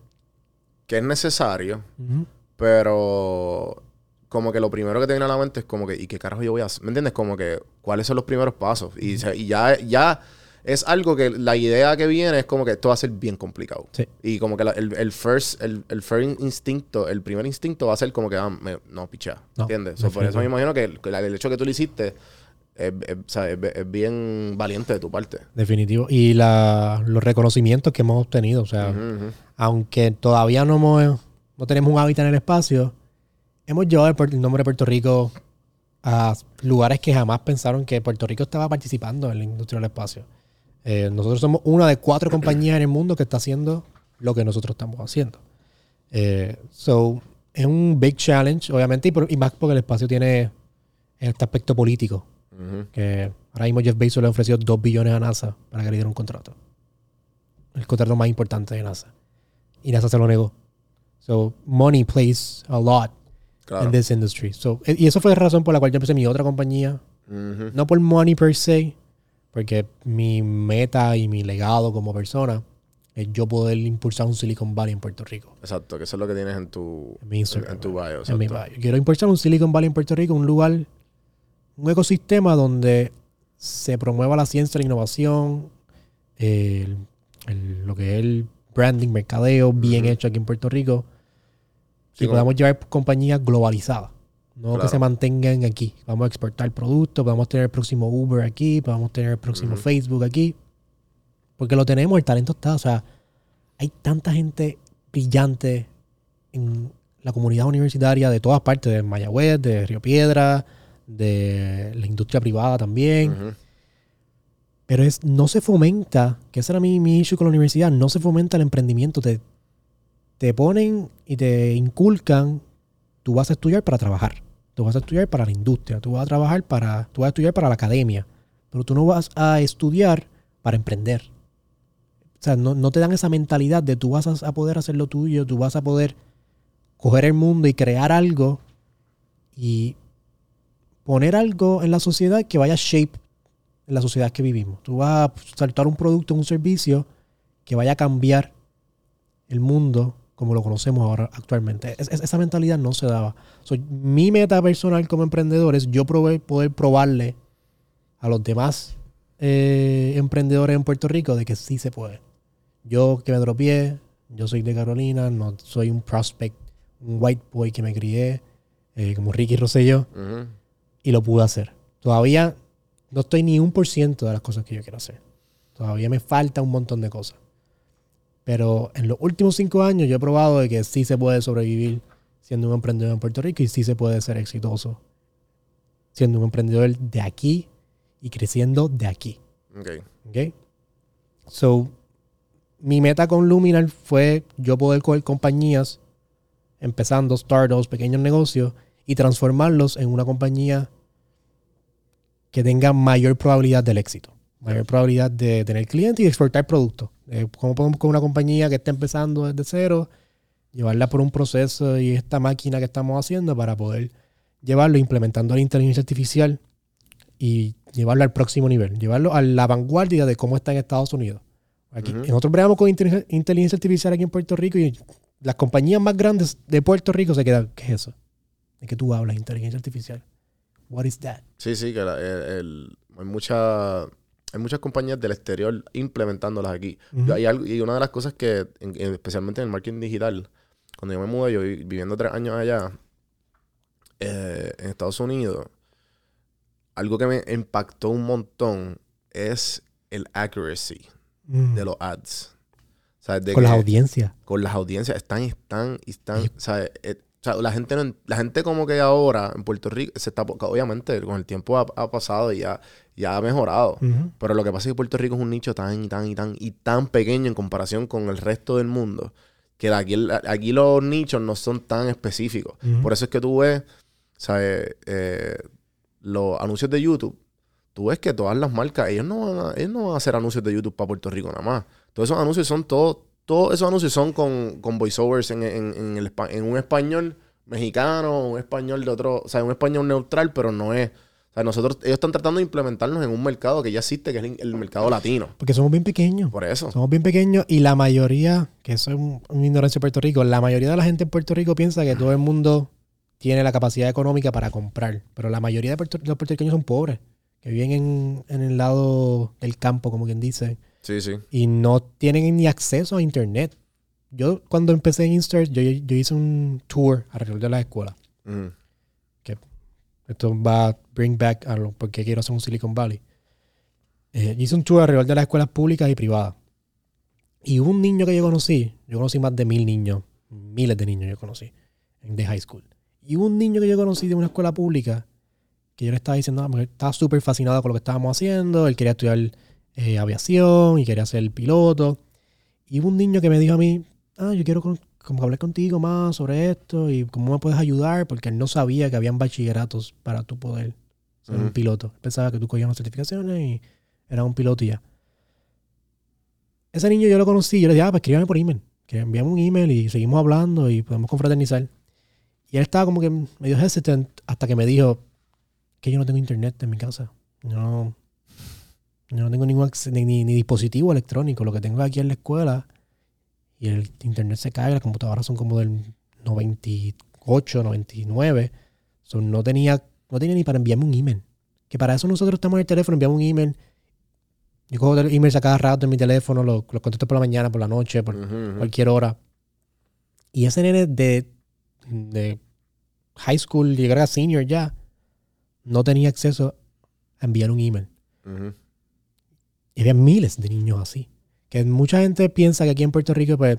que es necesario, Ujú. pero como que lo primero que te viene a la mente es como que, ¿y qué carajo yo voy a hacer? ¿Me entiendes? Como que, ¿cuáles son los primeros pasos? Y, se- y ya, ya es algo que la idea que viene es como que esto va a ser bien complicado. Sí. Y como que la- el, el first, el, el first instinto, el primer instinto va a ser como que, ah, me- no, picha. No, ¿Entiendes? So, por eso me imagino que el, el hecho que tú lo hiciste es, es- o sea, es- es bien valiente de tu parte. Definitivo. Y la, los reconocimientos que hemos obtenido. O sea, aunque todavía no, hemos- no tenemos un hábitat en el espacio, hemos llevado el nombre de Puerto Rico a lugares que jamás pensaron que Puerto Rico estaba participando en la industria del espacio. Eh, nosotros somos una de cuatro compañías en el mundo que está haciendo lo que nosotros estamos haciendo. Eh, so, es un big challenge, obviamente, y, por- y más porque el espacio tiene este aspecto político Que Ahora mismo Jeff Bezos le ha ofrecido 2 billones a NASA para que le diera un contrato. El contrato más importante de NASA. Y NASA se lo negó. So, money plays a lot Claro. in this industry. So, e- y eso fue la razón por la cual yo empecé mi otra compañía. Ujú. No por money per se, porque mi meta y mi legado como persona es yo poder impulsar un Silicon Valley en Puerto Rico. Exacto, que eso es lo que tienes en tu, En mi Instagram. en tu bio. En mi exacto. bio. Quiero impulsar un Silicon Valley en Puerto Rico, un lugar, un ecosistema donde se promueva la ciencia, la innovación, el- el- lo que es el branding, mercadeo bien hecho aquí en Puerto Rico. Sí, y como- podamos llevar compañías globalizadas. No que se mantengan aquí. Vamos a exportar productos, podemos tener el próximo Uber aquí, podemos tener el próximo. Facebook aquí. Porque lo tenemos, el talento está. O sea, hay tanta gente brillante en la comunidad universitaria de todas partes, de Mayagüez, de Río Piedra, de la industria privada también. Pero es, no se fomenta, que ese era mi, mi issue con la universidad, no se fomenta el emprendimiento. Te, te ponen y te inculcan, tú vas a estudiar para trabajar, tú vas a estudiar para la industria, tú vas a trabajar para, tú vas a estudiar para la academia, pero tú no vas a estudiar para emprender. O sea, no, no te dan esa mentalidad de tú vas a, a poder hacer lo tuyo, tú vas a poder coger el mundo y crear algo y poner algo en la sociedad que vaya shape en la sociedad que vivimos. Tú vas a saltar un producto, un servicio que vaya a cambiar el mundo como lo conocemos ahora actualmente. Es- es- esa mentalidad no se daba. So, mi meta personal como emprendedor es yo proveer- poder probarle a los demás eh, emprendedores en Puerto Rico de que sí se puede. Yo que me dropié, yo soy de Carolina, no soy un prospect, un white boy que me crié, eh, como Ricky Rosselló Ujú. Y lo pude hacer. Todavía no estoy ni un por ciento de las cosas que yo quiero hacer. Todavía me falta un montón de cosas. Pero en los últimos cinco años yo he probado de que sí se puede sobrevivir siendo un emprendedor en Puerto Rico y sí se puede ser exitoso siendo un emprendedor de aquí y creciendo de aquí. Ok. ¿Ok? So, mi meta con Luminar fue yo poder coger compañías, empezando startups, pequeños negocios, y transformarlos en una compañía que tenga mayor probabilidad del éxito, mayor probabilidad de tener clientes y exportar productos. Eh, ¿Cómo podemos con una compañía que está empezando desde cero, llevarla por un proceso y esta máquina que estamos haciendo para poder llevarlo implementando la inteligencia artificial y llevarlo al próximo nivel, llevarlo a la vanguardia de cómo está en Estados Unidos. Aquí. Nosotros bregamos con inteligencia, inteligencia artificial aquí en Puerto Rico y las compañías más grandes de Puerto Rico se quedan, ¿qué es eso? ¿De qué tú hablas? Inteligencia artificial. What is that? Sí, sí, que la- el- el- hay, mucha- hay muchas compañías del exterior implementándolas aquí. Ujú. Yo- hay algo- y una de las cosas que, en- en- especialmente en el marketing digital, cuando yo me mudé, yo vi- viviendo tres años allá, eh, en Estados Unidos, algo que me impactó un montón es el accuracy Mm. de los ads. De Con las audiencias. con las audiencias están están están, ¿sabes? O sea, la gente no la gente como que ahora en Puerto Rico se está obviamente con el tiempo ha, ha pasado y ya, ya ha mejorado. Pero lo que pasa es que Puerto Rico es un nicho tan y tan y tan y tan pequeño en comparación con el resto del mundo que aquí, aquí los nichos no son tan específicos. Por eso es que tú ves, ¿sabes? Eh, los anuncios de YouTube. Tú ves que todas las marcas, ellos no van a, ellos no van a hacer anuncios de YouTube para Puerto Rico nada más. Todos esos anuncios son todos, todos esos anuncios son con, con voiceovers en, en, en el, en un español mexicano, un español de otro, o sea, un español neutral, pero no es. O sea, nosotros, ellos están tratando de implementarnos en un mercado que ya existe, que es el, el mercado latino. Porque somos bien pequeños. Por eso. Somos bien pequeños y la mayoría, que eso es un- ignorancia de Puerto Rico, la mayoría de la gente en Puerto Rico piensa que todo el mundo tiene la capacidad económica para comprar. Pero la mayoría de puerto- los puertorriqueños son pobres, que viven en, en el lado del campo, como quien dice, Sí, sí. y no tienen ni acceso a internet. Yo cuando empecé en Instart, yo, yo hice un tour alrededor de la escuela. Ujú. Esto va a bring back a lo porque quiero hacer un Silicon Valley. Eh, hice un tour alrededor de las escuelas públicas y privadas. Y hubo un niño que yo conocí, yo conocí más de mil niños, miles de niños yo conocí, de high school. Y hubo un niño que yo conocí de una escuela pública que yo le estaba diciendo, ah, porque estaba súper fascinado con lo que estábamos haciendo, él quería estudiar eh, aviación y quería ser piloto. Y hubo un niño que me dijo a mí, ah, yo quiero con- como hablar contigo más sobre esto y cómo me puedes ayudar, porque él no sabía que habían bachilleratos para tú poder ser un piloto. Pensaba que tú cogías unas certificaciones y era un piloto y ya. Ese niño yo lo conocí, yo le dije, ah, pues escríbame por email. Que enviamos un email y seguimos hablando y podemos confraternizar. Y él estaba como que medio hesitant hasta que me dijo que yo no tengo internet en mi casa. No, yo no tengo ningún ni, ni- ni dispositivo electrónico. Lo que tengo aquí en la escuela y el internet se cae, las computadoras son como del 98, 99. So, no, tenía, no tenía ni para enviarme un email. Que para eso nosotros estamos en el teléfono, enviamos un email. Yo cojo el email a cada rato en mi teléfono, lo, lo contesto por la mañana, por la noche, por cualquier hora. Y ese nene de, de high school, llegar a senior ya, no tenía acceso a enviar un email. Ujú. Y había miles de niños así. Que mucha gente piensa que aquí en Puerto Rico, pues,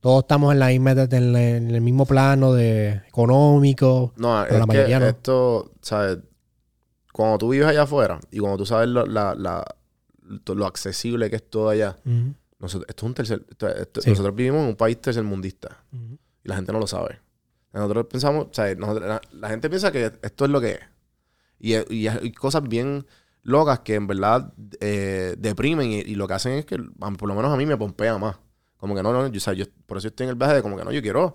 todos estamos en, la misma, en, la- en el mismo plano de económico. No, Pero es la mayoría que no. esto, ¿sabes? Cuando tú vives allá afuera y cuando tú sabes lo, la- la- lo accesible que es todo allá, Ujú, nosotros, esto es un tercer, esto- esto- Sí. nosotros vivimos en un país tercermundista ujú. y la gente no lo sabe. Nosotros pensamos, ¿sabes? Nosotros- la, gente piensa que esto es lo que es. Y, y hay cosas bien locas que en verdad eh, deprimen y, y lo que hacen es que, por lo menos a mí me pompea más. Como que no, no, yo, o sea, yo- por eso estoy en el viaje de como que no, yo quiero,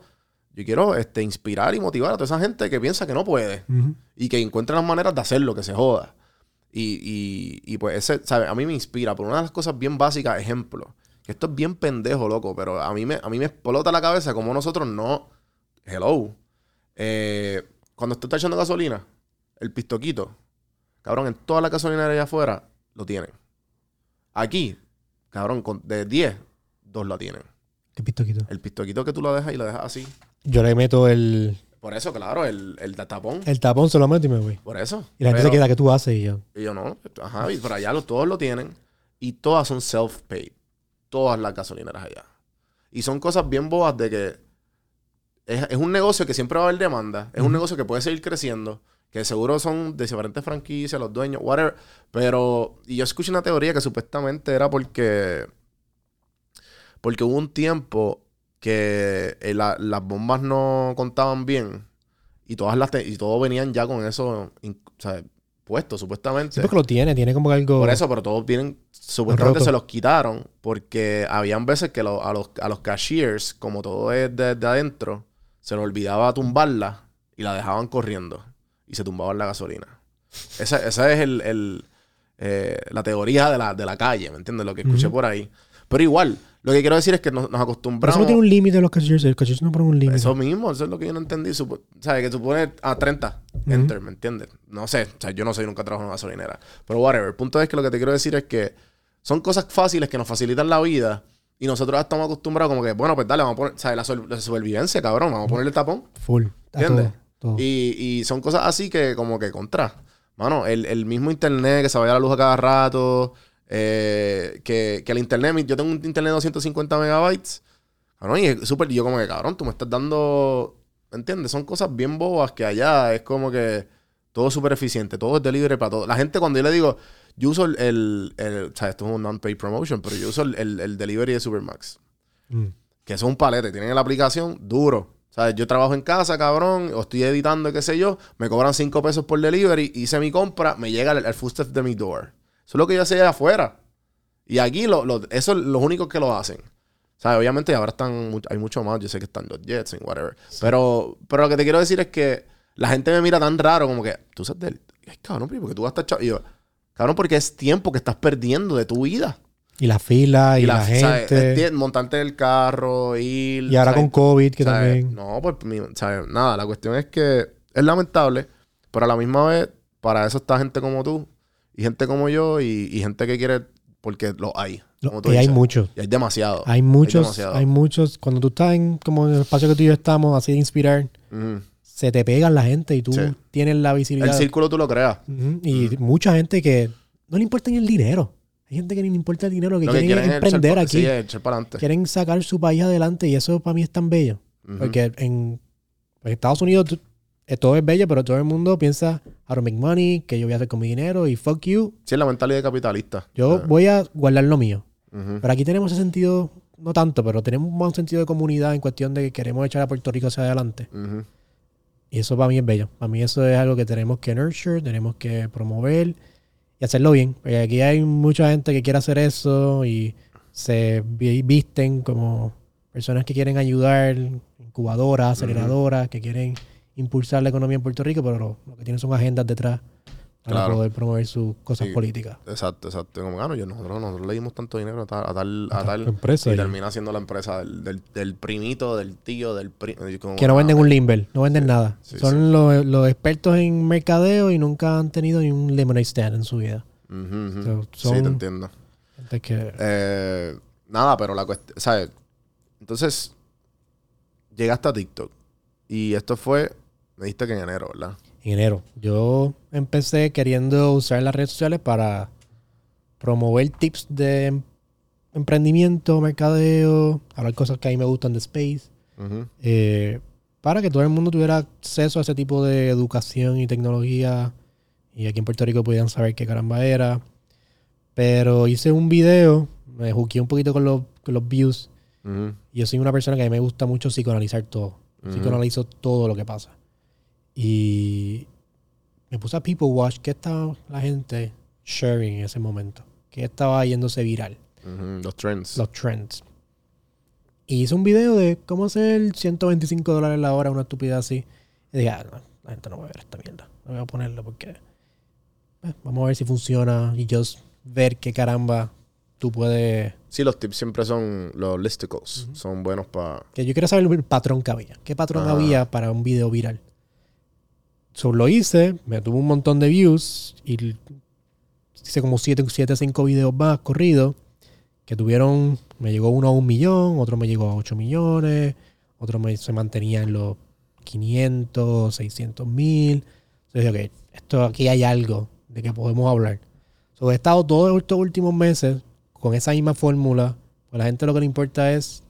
yo quiero este, inspirar y motivar a toda esa gente que piensa que no puede y que encuentre las maneras de hacerlo, que se joda. Y, y, y pues ese, ¿sabes? A mí me inspira por una de las cosas bien básicas, ejemplo, que esto es bien pendejo, loco, pero a mí me, a mí me explota la cabeza como nosotros no... Hello. Eh, cuando tú estás echando gasolina, el pistoquito, cabrón, en todas las gasolineras allá afuera lo tienen. Aquí, cabrón, con- de 10, dos la tienen. ¿Qué pistoquito? El pistoquito que tú lo dejas y lo dejas así. Yo le meto el, Por eso, claro, el, el tapón. el tapón, se lo meto y me voy. Por eso. Y la gente se queda, ¿qué tú haces? Y yo, Y yo no, ajá, y por allá lo- todos lo tienen. Y todas son self-paid. Todas las gasolineras allá. Y son cosas bien bobas de que es, es un negocio que siempre va a haber demanda. Es un negocio que puede seguir creciendo. Que seguro son de diferentes franquicias, los dueños, whatever. Pero, y yo escuché una teoría que supuestamente era porque. Porque hubo un tiempo que eh, la- las bombas no contaban bien. Y todas las y todos venían ya con eso in- o sea, puesto, supuestamente. sí, porque lo tiene, tiene como algo. Por eso, pero todos vienen, supuestamente Roto. se los quitaron porque habían veces que lo- a, los, a los cashiers, como todo es de, de adentro, se les olvidaba tumbarla y la dejaban corriendo y se tumbaban la gasolina. Esa, esa es el, el, eh, la teoría de la, de la calle, ¿me entiendes? Lo que escuché por ahí. Pero igual, lo que quiero decir es que nos, nos Pero acostumbramos... eso no tiene un límite los cashiers. Los cashiers no ponen un límite. Eso mismo, eso es lo que yo no entendí. Supo- ¿Sabes? Que tú pones a 30, Ujú. enter, ¿me entiendes? No sé, o sea, yo no soy nunca trabajo en una gasolinera. Pero whatever. El punto es que lo que te quiero decir es que son cosas fáciles que nos facilitan la vida y nosotros estamos acostumbrados como que, bueno, pues dale, vamos a poner, ¿sabes? La, la supervivencia, cabrón, vamos a ponerle tapón. Full. ¿Entiendes? Todo. Y, y son cosas así que como que contra. Mano, el, el mismo internet que se vaya la luz a cada rato, eh, que, que el internet, yo tengo un internet de 250 megabytes, cabrón, y es súper, yo como que, cabrón, tú me estás dando, ¿entiendes? Son cosas bien bobas que allá es como que todo es súper eficiente, todo es delivery para todo. La gente cuando yo le digo, yo uso el, el, el- o sea, esto es un non-pay promotion, pero yo uso el, el, el delivery de Supermax Mm. que es un palete, tienen la aplicación duro. O sea, yo trabajo en casa, cabrón, o estoy editando, qué sé yo, me cobran 5 pesos por delivery, hice mi compra, me llega el, el footstep de mi door. Eso es lo que yo hacía afuera. Y aquí lo, lo- eso es los únicos que lo hacen. O sea, obviamente ahora están, hay mucho más, yo sé que están los Jets y whatever. Pero, pero lo que te quiero decir es que la gente me mira tan raro como que, tú sabes del... Ay, cabrón, porque tú vas a estar chavo. Y yo, cabrón, porque es tiempo que estás perdiendo de tu vida. Y la fila y, la, ¿sabes? gente. Es tie- montarte el carro, ir... y ahora ¿sabes? con COVID, que ¿sabes? también. No, pues ¿sabes? nada, la cuestión es que es lamentable, pero a la misma vez, para eso está gente como tú, y gente como yo, y, y gente que quiere, porque lo hay. Lo- como tú y hay muchos. Y hay demasiado. Hay muchos, demasiado. hay muchos. Cuando tú estás en como en el espacio que tú y yo estamos, así de inspirar, se te pegan la gente y tú Sí. tienes la El visibilidad. círculo tú lo creas. Y mucha gente que no le importa ni el dinero. Hay gente que ni le importa el dinero, que quieren, quieren emprender pa- aquí. Sí, es echar para adelante. Quieren sacar su país adelante y eso para mí es tan bello. Porque en pues, Estados Unidos tú- eh, todo es bello, pero todo el mundo piensa how to make money, que yo voy a hacer con mi dinero y fuck you. Sí, es la mentalidad capitalista. Yo Ah, voy a guardar lo mío. Pero aquí tenemos ese sentido, no tanto, pero tenemos más un sentido de comunidad en cuestión de que queremos echar a Puerto Rico hacia adelante. Y eso para mí es bello. Para mí eso es algo que tenemos que nurture, tenemos que promover y hacerlo bien. Porque aquí hay mucha gente que quiere hacer eso y se vi- visten como personas que quieren ayudar, incubadoras, aceleradoras, que quieren impulsar la economía en Puerto Rico, pero lo, lo que tienen son agendas detrás para Claro. poder promover sus cosas Sí. políticas. Exacto, exacto. Como, ah, no, yo, nosotros, nosotros le dimos tanto dinero a tal, a tal, a empresa y termina siendo la empresa del, del, del primito, del tío, del primo. Que no venden un limber, no venden nada. sí, Son Los, los expertos en mercadeo y nunca han tenido ni un lemonade stand en su vida. So, Sí, te entiendo. Que... Eh, nada, pero la cuestión, ¿sabes? Entonces, llegaste a TikTok. Y esto fue, me dijiste que en enero, ¿verdad? En enero. Yo empecé queriendo usar las redes sociales para promover tips de em- emprendimiento, mercadeo, hablar cosas que a mí me gustan de space, eh, para que todo el mundo tuviera acceso a ese tipo de educación y tecnología y aquí en Puerto Rico pudieran saber qué caramba era. Pero hice un video, me juqué un poquito con los, con los views Ujú. y yo soy una persona que a mí me gusta mucho psicoanalizar todo. Ujú. Psicoanalizo todo lo que pasa. Y me puse a people watch qué estaba la gente sharing en ese momento. ¿Qué estaba yéndose viral? Los trends. Los trends. Y hice un video de cómo hacer 125 dólares la hora, una estupidez así. Y dije, ah, no, la gente no va a ver esta mierda. No voy a ponerlo porque eh, vamos a ver si funciona y just ver qué caramba tú puedes Sí, los tips siempre son los listicles. Son buenos para... Que yo quiero saber el patrón que había. ¿Qué patrón había para un video viral? So, lo hice, me tuvo un montón de views y hice como 7 o 5 videos más corridos que tuvieron, me llegó uno a un millón, otro me llegó a 8 millones, otro se mantenía en los 500, 600 mil. Entonces dije, ok, esto aquí hay algo de que podemos hablar. So, he estado todos estos últimos meses con esa misma fórmula. Pues la gente lo que le importa es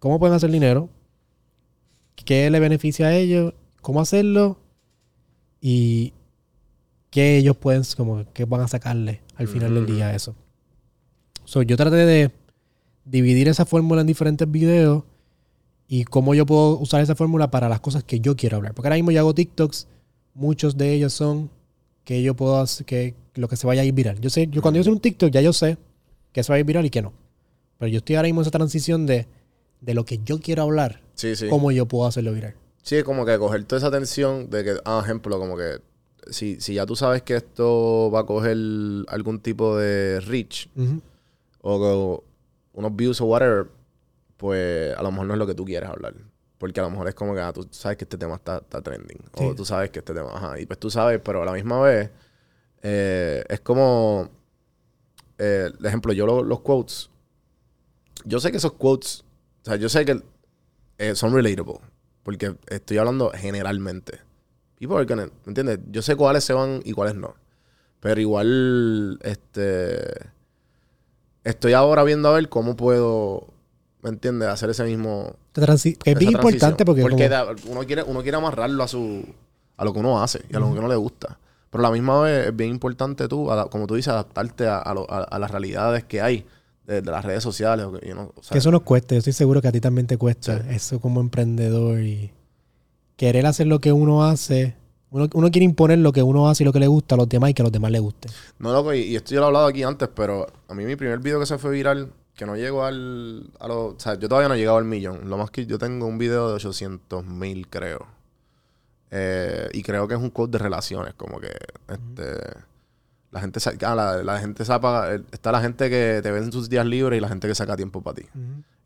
cómo pueden hacer dinero, qué le beneficia a ellos, cómo hacerlo y qué ellos pueden, como, qué van a sacarle al final del día a eso. So, yo traté de dividir esa fórmula en diferentes videos y cómo yo puedo usar esa fórmula para las cosas que yo quiero hablar. Porque ahora mismo yo hago TikToks, muchos de ellos son que yo puedo hacer, que lo que se vaya a ir viral. Yo sé, yo cuando yo hago un TikTok ya yo sé que se va a ir viral y que no. Pero yo estoy ahora mismo en esa transición de, de lo que yo quiero hablar, Sí, sí. cómo yo puedo hacerlo viral. Sí, es como que coger toda esa atención de que, ah, ejemplo, como que si, si ya tú sabes que esto va a coger algún tipo de reach Ujú. o que- unos views o whatever, pues a lo mejor no es lo que tú quieres hablar. Porque a lo mejor es como que ah, tú sabes que este tema está, está trending. O Sí. tú sabes que este tema, ajá. Y pues tú sabes, pero a la misma vez eh, es como, eh, por ejemplo, yo lo- los quotes, yo sé que esos quotes, o sea, yo sé que eh, son relatable. Porque estoy hablando generalmente. People are gonna- ¿me entiendes? Yo sé cuáles se van y cuáles no. Pero igual, este. Estoy ahora viendo a ver cómo puedo, ¿me entiendes? Hacer ese mismo. Esta transi- que es bien importante porque, como- da- uno, quiere, uno quiere amarrarlo a su. a lo que uno hace y a lo que uno le gusta. Pero a la misma vez es bien importante tú, como tú dices, adaptarte a, a lo- a- a las realidades que hay de, de las redes sociales. you know, o sea, que eso nos cuesta. Yo estoy seguro que a ti también te cuesta Sí. eso como emprendedor y querer hacer lo que uno hace. Uno, uno quiere imponer lo que uno hace y lo que le gusta a los demás y que a los demás les guste. No, loco, y, y esto yo lo he hablado aquí antes, pero a mí mi primer video que se fue viral, que no llegó al... A lo, o sea, yo todavía no he llegado al millón. Lo más que yo tengo un video de 800 mil, creo. Eh, y creo que es un code de relaciones, como que... este La gente... ah, la, la gente saca... eh, Está la gente que te ve en sus días libres y la gente que saca tiempo para ti.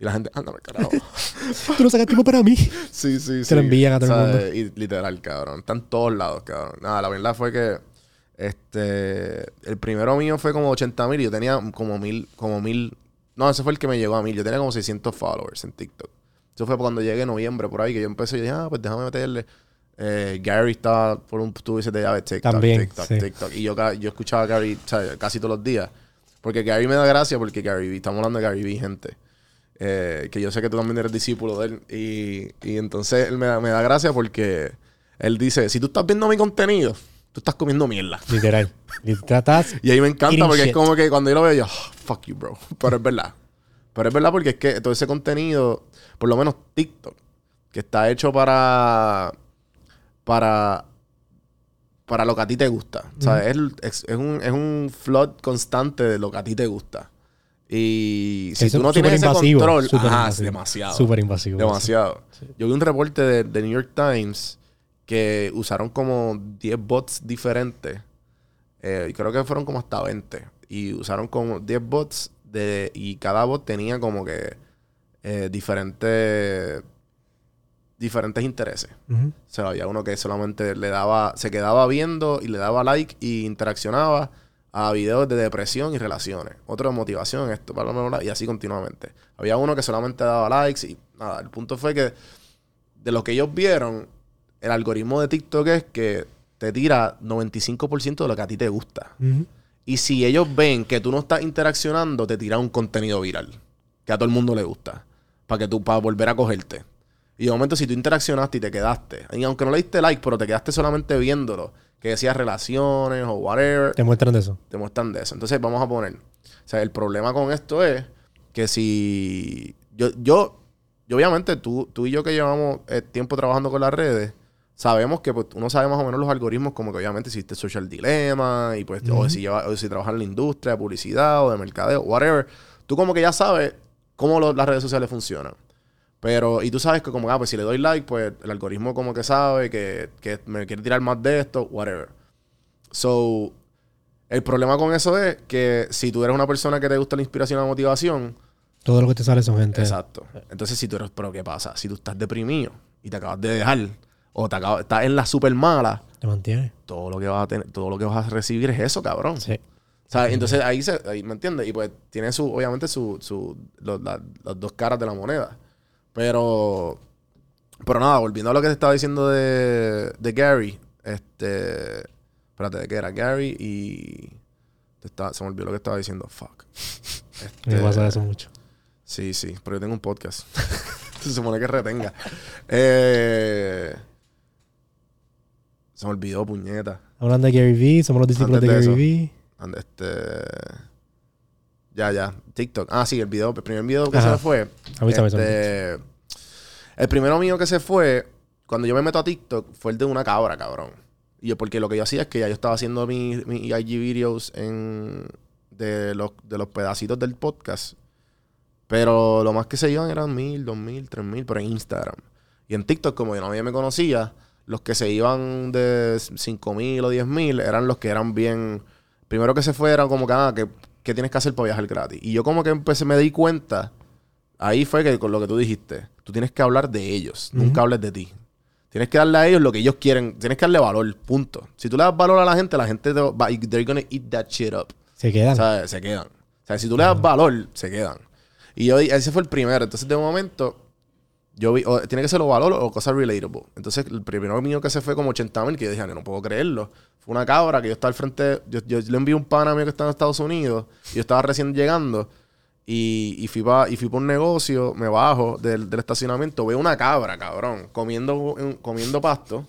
Y la gente... Anda, carajo. Tú no sacas tiempo para mí. Sí, sí, sí. Se lo envían a todo el mundo. Y literal, cabrón. Están en todos lados, cabrón. Nada, la verdad fue que este el primero mío fue como 80 mil y yo tenía como mil, como mil. No, ese fue el que me llegó a mil. Yo tenía como 600 followers en TikTok. Eso fue cuando llegué en noviembre por ahí que yo empecé y dije, ah, pues déjame meterle. Eh, Gary estaba por un tubo ese de llave TikTok, También, TikTok, sí. TikTok. Y yo, yo escuchaba a Gary o sea, casi todos los días. Porque Gary me da gracia porque Gary V, estamos hablando de Gary V, gente. Eh, que yo sé que tú también eres discípulo de él. Y, y entonces él me da, me da gracia porque él dice, si tú estás viendo mi contenido, tú estás comiendo mierda. Literal. Y tratas. Y ahí me encanta porque es como que cuando yo lo veo, yo, "Ah, fuck you, bro. Pero es verdad. Pero es verdad porque es que todo ese contenido, por lo menos TikTok, que está hecho para para, para lo que a ti te gusta. O sea, es, es- un, es un flood constante de lo que a ti te gusta. Y si Eso tú no es tienes ese control, ajá, es superinvasivo. demasiado. Súper invasivo. Demasiado. Yo vi un reporte de, de New York Times que usaron como 10 bots diferentes. Eh, y creo que fueron como hasta 20. Y usaron como 10 bots de, y cada bot tenía como que eh, diferentes diferentes intereses. O sea, había uno que solamente le daba, se quedaba viendo y le daba like y interaccionaba a videos de depresión y relaciones. Otro de motivación, esto, bla, bla, bla, y así continuamente. Había uno que solamente daba likes y nada. El punto fue que de lo que ellos vieron, el algoritmo de TikTok es que te tira 95% de lo que a ti te gusta. Y si ellos ven que tú no estás interaccionando, te tiran un contenido viral. Que a todo el mundo le gusta. Para que tú, para volver a cogerte. Y de momento, si tú interaccionaste y te quedaste, y aunque no le diste like, pero te quedaste solamente viéndolo, que decías relaciones o whatever, Te muestran de eso. te muestran de eso. Entonces, vamos a poner. O sea, el problema con esto es que si. Yo, yo, yo obviamente, tú, tú y yo que llevamos eh, tiempo trabajando con las redes, sabemos que pues, uno sabe más o menos los algoritmos, como que obviamente existe Social Dilemma, y pues, o, si lleva, o si trabajas en la industria de publicidad o de mercadeo, whatever. Tú como que ya sabes cómo lo- las redes sociales funcionan. Pero, y tú sabes que como, ah, pues si le doy like, pues el algoritmo como que sabe que, que me quiere tirar más de esto, whatever. So, el problema con eso es que si tú eres una persona que te gusta la inspiración y la motivación, Todo lo que te sale son gente. exacto. Entonces, si tú eres, pero ¿qué pasa? Si tú estás deprimido y te acabas de dejar, o te acabas, estás en la super mala, Te mantiene. todo lo que vas a tener, todo lo que vas a recibir es eso, cabrón. Sí. O sea, entonces ahí se, ahí, ¿me entiendes? Y pues tiene su, obviamente, su, su, los- la- las dos caras de la moneda. Pero, pero nada, volviendo a lo que te estaba diciendo de, de Gary, este, espérate, ¿de qué era? Gary y, te estaba- se me olvidó lo que estaba diciendo, fuck. Me Este, pasa eso mucho. Sí, sí, pero yo tengo un podcast. se supone que retenga. Eh, se me olvidó, puñeta. Hablando de Gary Vee, somos los discípulos de Antes de Gary. Vee. Este. Ya, ya. TikTok. Ah, sí, el video, el primer video que Ajá. se fue. Avísame, este, el primero mío que se fue, cuando yo me meto a TikTok, fue el de una cabra, cabrón. Y yo, porque lo que yo hacía es que ya yo estaba haciendo mis mi IG videos en, de, los, de los pedacitos del podcast. Pero lo más que se iban eran mil, dos mil, tres mil, pero en Instagram. Y en TikTok, como yo nadie me conocía, los que se iban de cinco mil o diez mil eran los que eran bien. Primero que se fue eran como que, ah, ¿qué, qué tienes que hacer para viajar gratis? Y yo como que empecé, me di cuenta, ahí fue que con lo que tú dijiste, tú tienes que hablar de ellos, nunca hables de ti. Tienes que darle a ellos lo que ellos quieren, tienes que darle valor, punto. Si tú le das valor a la gente, la gente te va, they're gonna eat that shit up. Se quedan. O sea, se quedan. O sea, si tú le das valor, se quedan. Y yo, ese fue el primero. Entonces, de momento, yo vi, o tiene que ser o valor o cosas relatable. Entonces, el primero mío que se fue como 80 mil, que yo dije, "Yo no puedo creerlo. Fue una cabra que yo estaba al frente, yo, yo le envié un pana mío que está en Estados Unidos, y yo estaba recién llegando, y, y fui para y fui por un negocio, me bajo del, del estacionamiento, veo una cabra, cabrón, comiendo, comiendo pasto.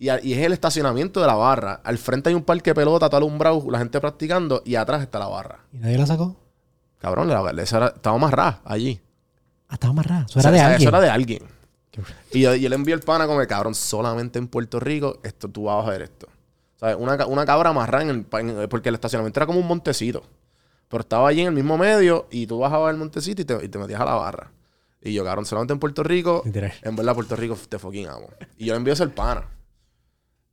Y, a- y es el estacionamiento de la barra. Al frente hay un parque de pelota, está alumbrado, la gente practicando, y atrás está la barra. ¿Y nadie la sacó? Cabrón, la, esa era- estaba amarrada allí. Ah, estaba amarrada. Eso O era sea, de alguien. Eso era de alguien. Y yo, yo le envié el pana como, cabrón, solamente en Puerto Rico, esto tú vas a ver esto. ¿Sabes? Una, una cabra amarrada en el, en el- Porque el estacionamiento era como un montecito. Pero estaba allí en el mismo medio y tú bajabas el montecito y te, y te metías a la barra. Y yo, cabrón, solamente en Puerto Rico, Literal. en verdad Puerto Rico te fucking amo. Y yo le envío eso al pana.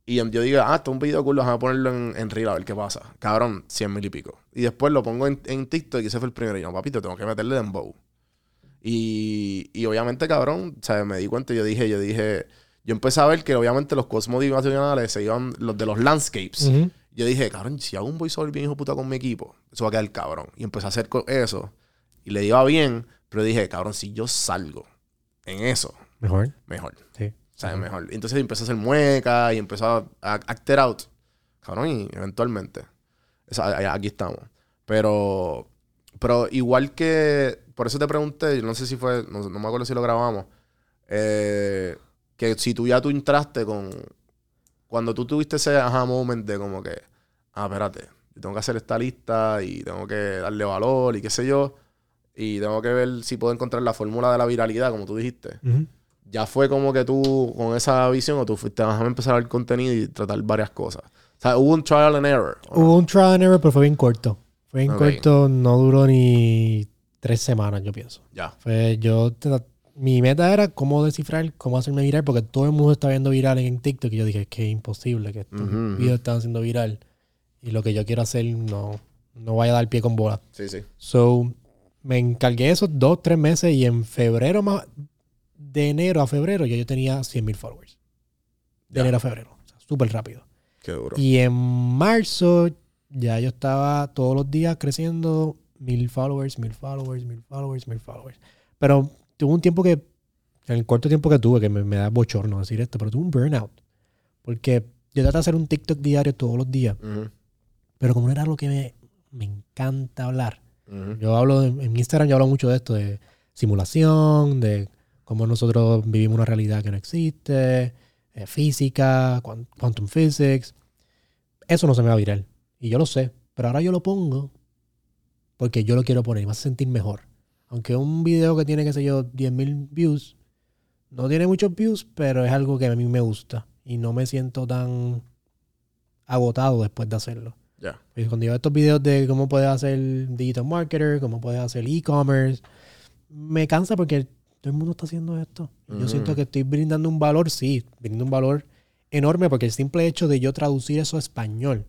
Y yo digo, ah, esto es un video cool, vamos a ponerlo en, en Reel a ver qué pasa. Cabrón, 100 mil y pico. Y después lo pongo en, en TikTok y ese fue el primero. Y yo, papito, tengo que meterle dembow. Y, y obviamente, cabrón, sea, me di cuenta, yo dije, yo dije, yo empecé a ver que obviamente los cosmos motivacionales se iban, los de los landscapes. Ujú. Yo dije, cabrón, si hago un voiceover bien hijo puta con mi equipo, eso va a quedar cabrón. Y empecé a hacer eso. Y le iba bien, pero dije, cabrón, si yo salgo en eso, Mejor. mejor. Sí. O sea, mejor. Entonces empezó a hacer muecas y empezó a, a actor out. Cabrón, y eventualmente. o sea, aquí estamos. Pero, pero igual que, por eso te pregunté, no sé si fue, no, no me acuerdo si lo grabamos, eh, que si tú ya tú entraste con, cuando tú tuviste ese aha moment de como que, ah, espérate, tengo que hacer esta lista y tengo que darle valor y qué sé yo, y tengo que ver si puedo encontrar la fórmula de la viralidad, como tú dijiste Ujú. ya fue como que tú con esa visión o tú fuiste, a empezar a ver contenido y tratar varias cosas. O sea, hubo un trial and error. ¿o no? Hubo un trial and error, pero fue bien corto. Fue bien Ok. corto, no duró ni tres semanas, yo pienso. Ya. Fue yo. Mi meta era cómo descifrar, cómo hacerme viral, porque todo el mundo está viendo viral en TikTok. Y yo dije, es que es imposible que estos Ujú, ujú. videos están haciendo viral. Y lo que yo quiero hacer no, no vaya a dar pie con bola. Sí, sí. So, me encargué esos dos, tres meses y en febrero más, de enero a febrero ya yo tenía 100 mil followers. De enero a febrero. O sea, súper rápido. Qué duro. Y en marzo ya yo estaba todos los días creciendo mil followers, mil followers, mil followers, mil followers. Pero tuve un tiempo que, en el corto tiempo que tuve, que me, me da bochorno decir esto, pero tuve un burnout. Porque yo traté de hacer un TikTok diario todos los días, Ujú, pero como no era lo que me, me encanta hablar. ujú. Yo hablo, de- en Instagram yo hablo mucho de esto, de simulación, de cómo nosotros vivimos una realidad que no existe, eh, física, quan- quantum physics. Eso no se me va a viral. Y yo lo sé. Pero ahora yo lo pongo porque yo lo quiero poner y me hace sentir mejor. Aunque un video que tiene, qué sé yo, 10.000 views, no tiene muchos views, pero es algo que a mí me gusta. Y no me siento tan agotado después de hacerlo. Ya. Pues cuando yo veo estos videos de cómo puedes hacer digital marketer, cómo puedes hacer e-commerce, me cansa porque todo el mundo está haciendo esto. Yo siento que estoy brindando un valor, sí, brindando un valor enorme porque el simple hecho de yo traducir eso a español,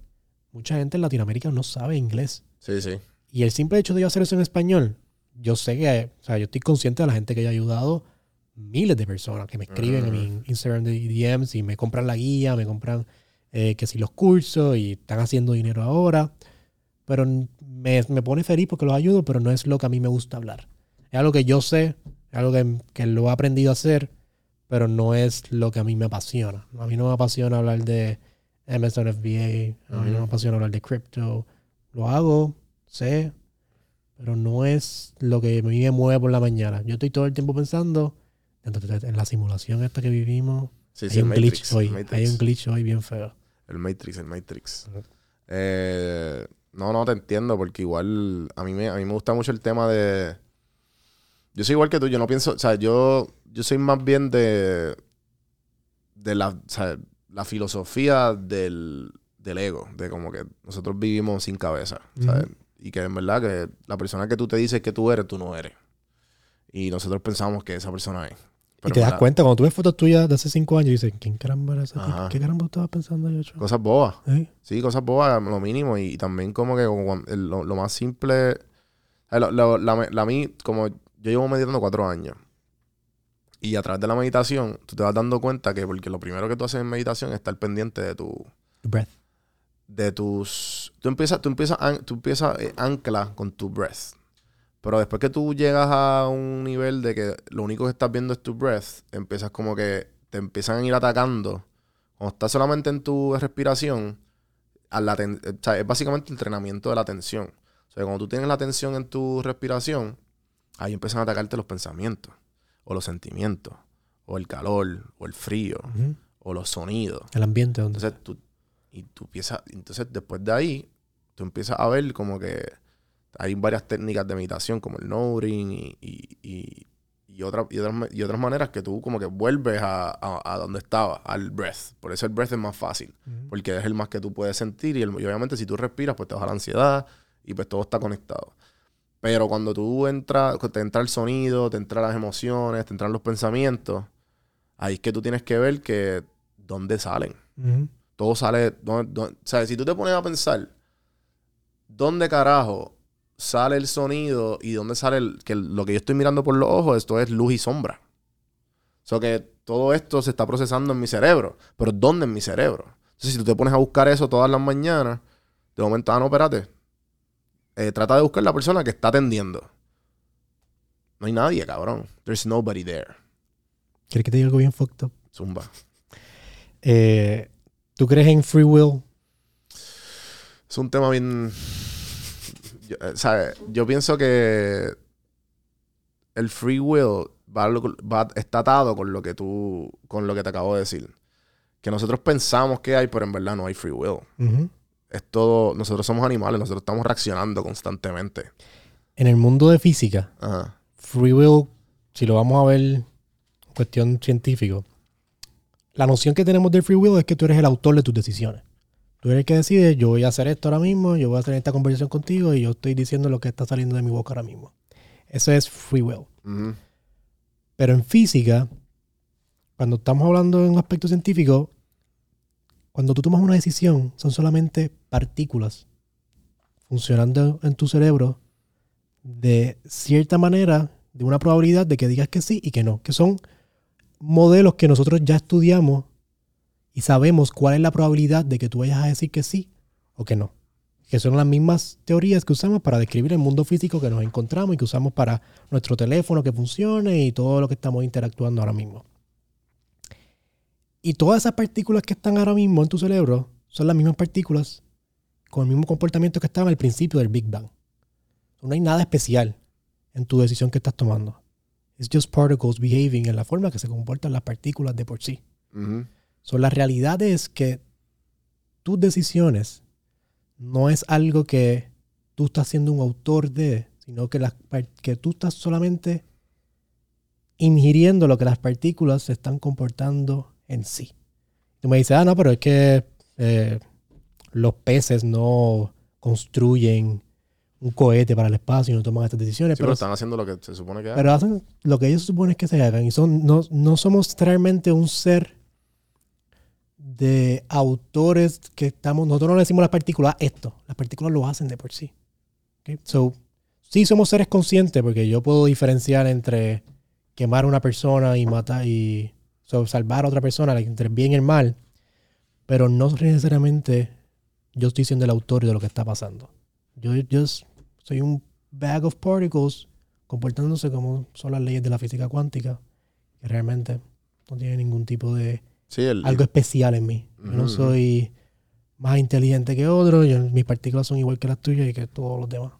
mucha gente en Latinoamérica no sabe inglés. Sí, sí. Y el simple hecho de yo hacer eso en español, yo sé que, o sea, yo estoy consciente de la gente que yo he ayudado, miles de personas que me escriben en mi Instagram de DMs y me compran la guía, me compran eh, que si los cursos y están haciendo dinero ahora. Pero me, me pone feliz porque los ayudo, pero no es lo que a mí me gusta hablar. Es algo que yo sé, es algo que, que lo he aprendido a hacer, pero no es lo que a mí me apasiona. A mí no me apasiona hablar de Amazon FBA, a mí no me Ujú. apasiona hablar de crypto. Lo hago, sé, pero no es lo que a mí me mueve por la mañana. Yo estoy todo el tiempo pensando en la simulación esta que vivimos. Sí, hay sí, un Matrix. glitch hoy. Matrix. Hay un glitch hoy bien feo. El Matrix, el Matrix. Eh, no, no te entiendo, porque igual a mí me, a mí me gusta mucho el tema de. Yo soy igual que tú, yo no pienso, o sea, yo, yo soy más bien de. de la, o sea, la filosofía del, del ego, de como que nosotros vivimos sin cabeza, ¿sabes? Y que en verdad que la persona que tú te dices que tú eres, tú no eres. Y nosotros pensamos que esa persona es. y te das verdad, cuenta, cuando tú ves fotos tuyas de hace cinco años, dices, ¿quién caramba era ese tipo? ¿Qué caramba estaba pensando yo? Cosas bobas. ¿Eh? Sí, cosas bobas, lo mínimo. Y, también como que como lo, lo más simple... lo- lo- la, la mí, como yo llevo meditando cuatro años. Y a través de la meditación, tú te vas dando cuenta que porque lo primero que tú haces en meditación es estar pendiente de tu... Breath. De tus... Tú empiezas, tú empiezas, an- tú empiezas eh, ancla con tu breath. Pero después que tú llegas a un nivel de que lo único que estás viendo es tu breath, empiezas como que te empiezan a ir atacando. Cuando estás solamente en tu respiración, a la ten- o sea, es básicamente entrenamiento de la atención. O sea, cuando tú tienes la atención en tu respiración, ahí empiezan a atacarte los pensamientos, o los sentimientos, o el calor, o el frío, o los sonidos. El ambiente donde Entonces tú, y tú empiezas, entonces después de ahí, tú empiezas a ver como que hay varias técnicas de meditación, como el noting y, y, y, y, otra- y otras, y otras maneras que tú como que vuelves a, a, a donde estaba, al breath. Por eso el breath es más fácil, Ujú. porque es el más que tú puedes sentir y, el- y obviamente si tú respiras, pues te baja la ansiedad y pues todo está conectado. Pero cuando tú entras, te entra el sonido, te entran las emociones, te entran los pensamientos, ahí es que tú tienes que ver que dónde salen Ujú. Todo sale. o sea, si tú te pones a pensar, ¿dónde carajo sale el sonido y dónde sale el, que lo que yo estoy mirando por los ojos? Esto es luz y sombra. O sea, que todo esto se está procesando en mi cerebro. Pero ¿dónde en mi cerebro? Entonces, si tú te pones a buscar eso todas las mañanas, de momento, ah, no, espérate. Eh, trata de buscar la persona que está atendiendo. No hay nadie, cabrón. There's nobody there. ¿Quieres que te diga algo bien fucked up? Zumba. Eh, ¿Tú crees en free will? Es un tema bien. Yo, eh, ¿sabes? Yo pienso que el free will va, está atado con lo que tú. con lo que te acabo de decir. Que nosotros pensamos que hay, pero en verdad no hay free will. Es todo. Nosotros somos animales, nosotros estamos reaccionando constantemente. En el mundo de física, Ajá. free will, si lo vamos a ver cuestión científica, la noción que tenemos del free will es que tú eres el autor de tus decisiones. Tú eres el que decide, yo voy a hacer esto ahora mismo, yo voy a tener esta conversación contigo y yo estoy diciendo lo que está saliendo de mi boca ahora mismo. Eso es free will. Pero en física, cuando estamos hablando en un aspecto científico, cuando tú tomas una decisión, son solamente partículas funcionando en tu cerebro de cierta manera, de una probabilidad de que digas que sí y que no, que son modelos que nosotros ya estudiamos y sabemos cuál es la probabilidad de que tú vayas a decir que sí o que no. Que son las mismas teorías que usamos para describir el mundo físico que nos encontramos y que usamos para nuestro teléfono que funcione y todo lo que estamos interactuando ahora mismo. Y todas esas partículas que están ahora mismo en tu cerebro son las mismas partículas con el mismo comportamiento que estaban al principio del Big Bang. No hay nada especial en tu decisión que estás tomando. It's just particles behaving en la forma que se comportan las partículas de por sí. Ujú. So, la realidad es que tus decisiones no es algo que tú estás siendo un autor de, sino que, las, que tú estás solamente ingiriendo lo que las partículas se están comportando en sí. Tú me dices, ah, no, pero es que eh, los peces no construyen un cohete para el espacio y no toman estas decisiones. Sí, pero pero están haciendo lo que se supone que pero hacen lo que ellos suponen que se hagan. Y son, no, no somos realmente un ser de autores que estamos. Nosotros no le decimos a las partículas esto. Las partículas lo hacen de por sí. ¿Ok? So, sí somos seres conscientes porque yo puedo diferenciar entre quemar a una persona y matar y so, salvar a otra persona, entre el bien y el mal. Pero no necesariamente yo estoy siendo el autor de lo que está pasando. Yo, yo soy un bag of particles comportándose como son las leyes de la física cuántica, que realmente no tiene ningún tipo de Sí, el, algo especial en mí. Yo no Ujú, soy más inteligente que otro, yo- mis partículas son igual que las tuyas y que todos los demás.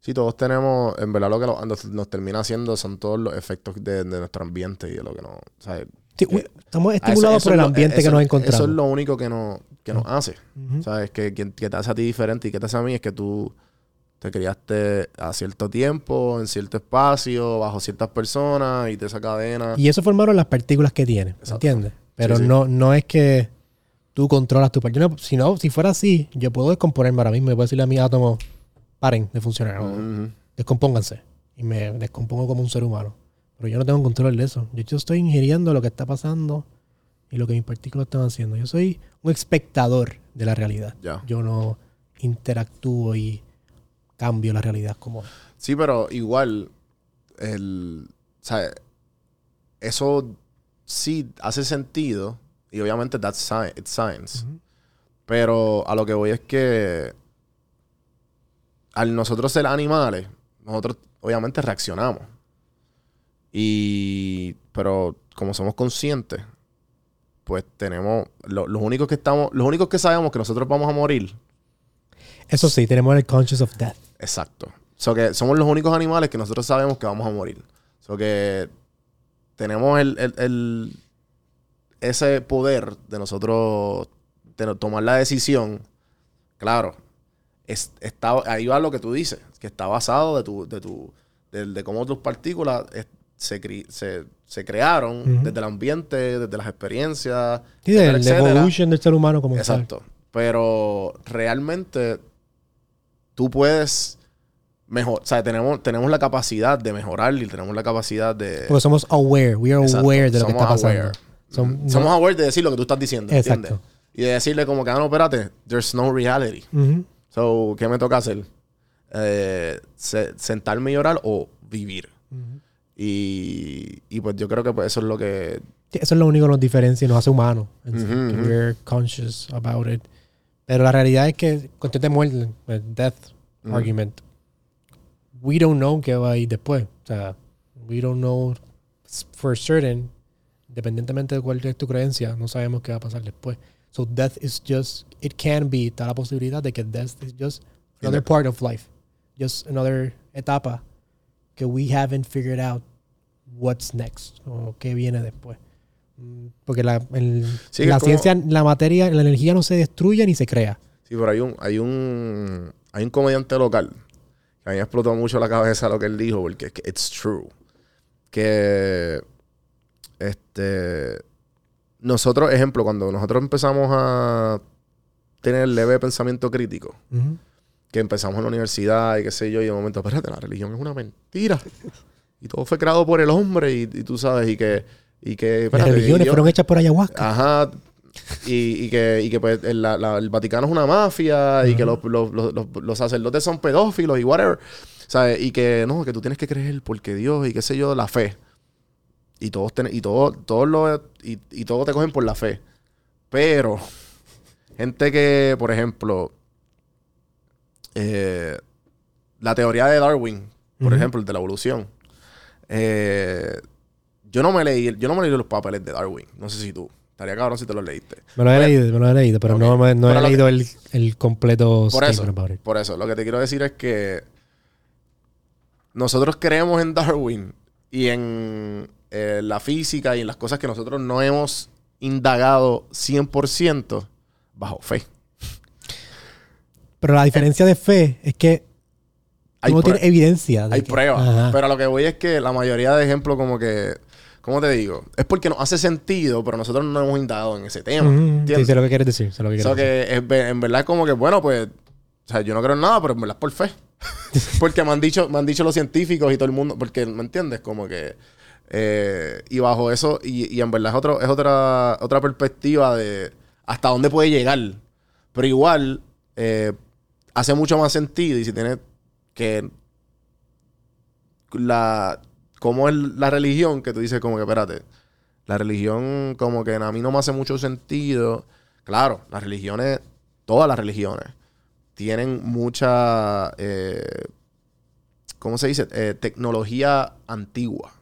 sí, todos tenemos, en verdad lo que lo- nos, nos termina haciendo son todos los efectos de, de nuestro ambiente y de lo que nos... o sea, Sí, que- uy, estamos eso- estimulados eso por el ambiente eso- que nos Eso encontramos. es lo único que nos, que nos hace. ¿Sabes? Que, que, que te hace a ti diferente y que te hace a mí es que tú te criaste a cierto tiempo, en cierto espacio, bajo ciertas personas y de esa cadena. Y eso formaron las partículas que tiene. ¿entiendes? Pero Sí, sí. No, no es que tú controlas tu partícula. Si no, si fuera así, yo puedo descomponerme ahora mismo y puedo decirle a mis átomos, paren de funcionar, descompónganse. Y me descompongo como un ser humano. Pero yo no tengo control de eso. Yo, yo estoy ingiriendo lo que está pasando y lo que mis partículas están haciendo. Yo soy un espectador de la realidad. Yo no interactúo y cambio la realidad como... Sí, pero igual, el, o sea, eso sí hace sentido y obviamente that's it's science. Pero a lo que voy es que al nosotros ser animales, nosotros obviamente reaccionamos. Y pero como somos conscientes, pues tenemos lo- los únicos que estamos, los únicos que sabemos que nosotros vamos a morir Eso sí, tenemos el conscious of death. Exacto. So que somos los únicos animales que nosotros sabemos que vamos a morir. So que tenemos el, el- el- ese poder de nosotros de tomar la decisión. Claro, es- está, ahí va lo que tú dices, que está basado de tu, de tu, de, de cómo tus partículas es- se, cri- se, se crearon desde el ambiente, desde las experiencias. Sí, etcétera, el etcétera. evolution del ser humano como tal. Exacto. Pero realmente tú puedes mejor, o sea, tenemos, tenemos la capacidad de mejorar y tenemos la capacidad de... Porque somos aware. We are Exacto, aware de lo que está pasando. aware. Som- no- Somos aware de decir lo que tú estás diciendo, Exacto. ¿entiendes? Y de decirle como que, ah, no, espérate, there's no reality. Ujú. So, ¿qué me toca hacer? Eh, se- sentarme y llorar o vivir. Ujú. Y, y pues yo creo que pues eso es lo que... Eso es lo único que nos diferencia y nos hace humanos. que ujú. We're conscious about it. Pero la realidad es que, cuestión de muerte, el death Ujú. argument, we don't know qué va a ir después. O sea, we don't know for certain, independientemente de cuál es tu creencia, no sabemos qué va a pasar después. So death is just, it can be, está la posibilidad de que death is just another part of life. Just another etapa que we haven't figured out what's next o qué viene después. Porque la, el- Sí, que la como- ciencia, la materia, la energía no se destruye ni se crea. Sí, pero hay un, hay un, hay un comediante local que a mí me explotó mucho la cabeza lo que él dijo, porque es que it's true. Que este, nosotros, ejemplo, cuando nosotros empezamos a tener leve pensamiento crítico, que empezamos en la universidad y qué sé yo, y de momento, espérate, la religión es una mentira. Y todo fue creado por el hombre y, y tú sabes, y que... Y que Las religiones y yo- fueron hechas por ayahuasca. Ajá. Y, y que, y que pues, el, la- el Vaticano es una mafia y que los, los- los- los- los sacerdotes son pedófilos y whatever. ¿Sabes? Y que no, que tú tienes que creer porque Dios y qué sé yo, la fe. Y todos ten- y todo, todos lo, y, y todos te cogen por la fe. Pero, gente que, por ejemplo, eh, la teoría de Darwin, por ejemplo, el de la evolución. eh, yo no me leí, yo no me leí los papeles de Darwin. No sé si tú. Estaría cabrón si te los leíste. Me lo he leído, me lo he leído, pero no, me- no Pero he que- leído el, el completo Por eso, about it. por eso, lo que te quiero decir es que nosotros creemos en Darwin y en eh, la física y en las cosas que nosotros no hemos indagado 100% bajo fe. Pero la diferencia de fe es que Hay no tienes evidencia. de Hay que- pruebas. Pero lo que voy es que la mayoría de ejemplos como que... ¿Cómo te digo? Es porque nos hace sentido, pero nosotros no hemos indagado en ese tema. Ujú, Sí, sé lo que quieres decir. Sé lo que decir. en verdad es como que, bueno, pues, o sea, yo no creo en nada, pero en verdad es por fe. porque me han dicho, me han dicho los científicos y todo el mundo, porque, ¿me entiendes? Como que, eh, y bajo eso, y, y en verdad es, otro, es otra, otra perspectiva de hasta dónde puede llegar. Pero igual, eh, hace mucho más sentido y si tiene que la cómo es la religión que tú dices como que espérate la religión como que a mí no me hace mucho sentido. Claro las religiones todas las religiones tienen mucha eh, cómo se dice Eh, tecnología antigua.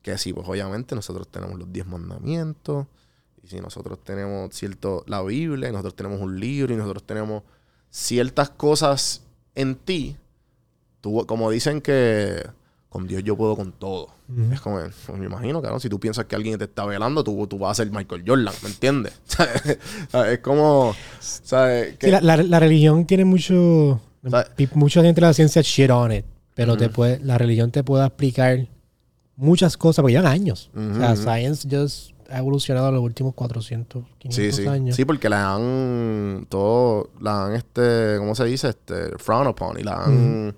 Que sí, pues obviamente nosotros tenemos los diez mandamientos, y si nosotros tenemos cierto, la Biblia, y nosotros tenemos un libro, y nosotros tenemos ciertas cosas en ti, tú, como dicen que con Dios yo puedo con todo. Es como, pues me imagino, claro, si tú piensas que alguien te está velando, tú, tú vas a ser Michael Jordan, ¿me entiendes? es como, ¿sabes? Sí, la, la- la religión tiene mucho. ¿Sabes? Mucha gente de la ciencia shit on it. Pero te puede, la religión te puede explicar muchas cosas, porque llevan años. O sea, science just ha evolucionado en los últimos 400, 500 Sí, sí. años. Sí, porque la han todo, la han este, ¿cómo se dice? Este, frown upon y la han,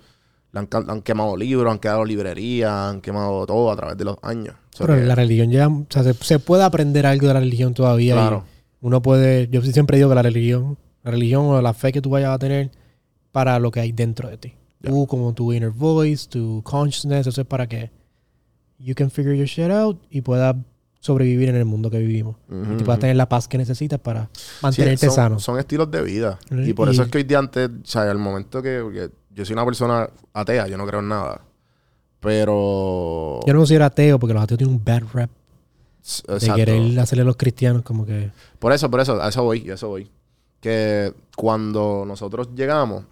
han, quemado libros, han quedado librerías, han quemado todo a través de los años. Pero que- la religión ya, o sea, se, se puede aprender algo de la religión todavía. Claro. uno puede, yo siempre digo que la religión, la religión o la fe que tú vayas a tener para lo que hay dentro de ti. Tú como tu inner voice, tu consciousness, eso es para que you can figure your shit out y puedas sobrevivir en el mundo que vivimos. Y tú puedas tener la paz que necesitas para Sí, mantenerte son, sano. Son estilos de vida. Y- Y por eso es que hoy día antes, o sea, al momento que, yo soy una persona atea, yo no creo en nada. Pero... Yo no me considero ateo porque los ateos tienen un bad rep de Exacto. querer hacerle a los cristianos como que... Por eso, por eso, a eso voy, a eso voy. Que cuando nosotros llegamos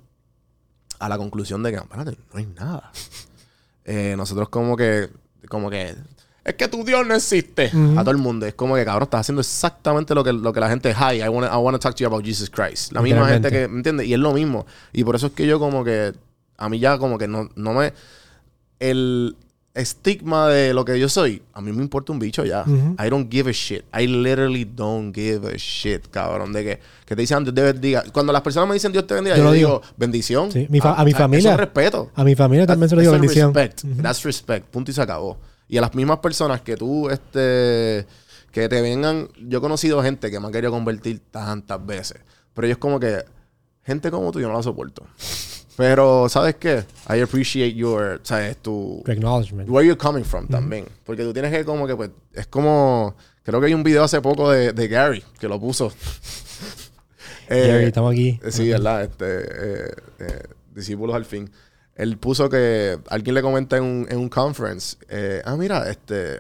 a la conclusión de que, espérate, no hay nada. eh, nosotros como que, como que, es que tu Dios no existe. Ujú. A todo el mundo. Es como que, cabrón, estás haciendo exactamente lo que, lo que la gente, hi, I want to talk to you about Jesus Christ. La misma gente que, ¿me entiendes? Y es lo mismo. Y por eso es que yo como que, a mí ya como que no, no me... El estigma de lo que yo soy, a mí me importa un bicho ya. Ujú. I don't give a shit. I literally don't give a shit, cabrón. De que, que te dicen Dios te bendiga. Cuando las personas me dicen Dios te bendiga, Yo yo, digo, digo. bendición. Sí, mi fa- Ah, a mi familia. Eso es respeto. A mi familia también se lo digo bendición. Respect. Ujú. That's respect. Punto y se acabó. Y a las mismas personas que tú, este, que te vengan. Yo he conocido gente que me ha querido convertir tantas veces. Pero es como que, gente como tú, yo no la soporto. Pero, ¿sabes qué? I appreciate your, ¿sabes? Tu, acknowledgement. where you're coming from también. Porque tú tienes que como que, pues, es como... Creo que hay un video hace poco de, de Gary que lo puso. Eh, Jerry, estamos aquí. Sí, ¿verdad? Este, eh, eh, discípulos al fin. Él puso que alguien le comenta en un, en un conference, eh, ah, mira, este,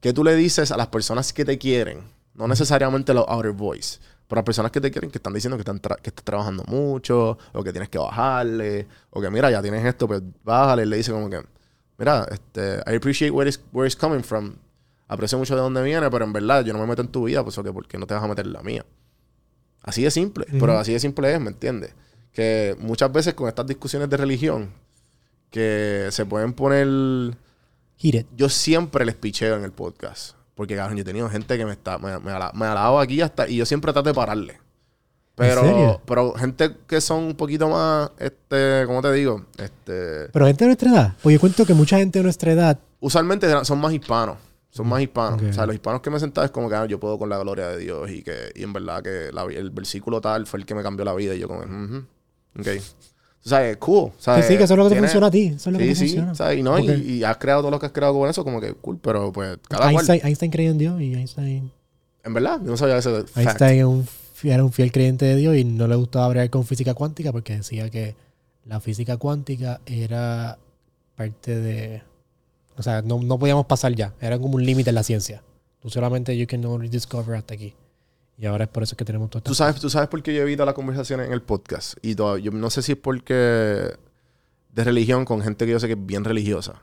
¿qué tú le dices a las personas que te quieren? No necesariamente los outer voice, pero a las personas que te quieren que están diciendo que, están que estás trabajando mucho, o que tienes que bajarle, o que mira, ya tienes esto, pues bájale. Él le dice como que, mira, este, I appreciate where it's, where it's coming from. Aprecio mucho de dónde viene, pero en verdad yo no me meto en tu vida, pues, ¿por qué no te vas a meter en la mía? Así de simple, pero así de simple es, ¿me entiendes? Que muchas veces con estas discusiones de religión, que se pueden poner... Yo siempre les picheo en el podcast. Porque, cabrón, yo he tenido gente que me está, me, me, ala- me ha alabado aquí hasta, y yo siempre trato de pararle. Pero, pero gente que son un poquito más, este, ¿cómo te digo? Este, Pero gente de nuestra edad. Pues yo cuento que mucha gente de nuestra edad. usualmente son más hispanos. Son más hispanos. O sea, los hispanos que me he sentado es como que ah, yo puedo con la gloria de Dios y que y en verdad que la- el versículo tal fue el que me cambió la vida y yo como, ujú, ok. O sea, es cool. Que ¿sabes? sí, que eso es lo que te Tiene- funciona a ti. Eso es lo que Sí, te sí. funciona. ¿sabes? Y, no, y- Ok. y, has creado todo lo que has creado con eso, como que cool, pero pues cada cual. Einstein, Einstein creía en Dios y Einstein, En verdad, yo no sabía ese fact. Einstein era un, era un fiel creyente de Dios y no le gustaba hablar con física cuántica porque decía que la física cuántica era parte de... O sea, no, no podíamos pasar ya. Era como un límite en la ciencia. Tú solamente you can only discover hasta aquí. Y ahora es por eso que tenemos todo ¿Tú sabes, tú sabes por qué yo evito las conversaciones en el podcast. Y todo, yo no sé si es porque de religión con gente que yo sé que es bien religiosa.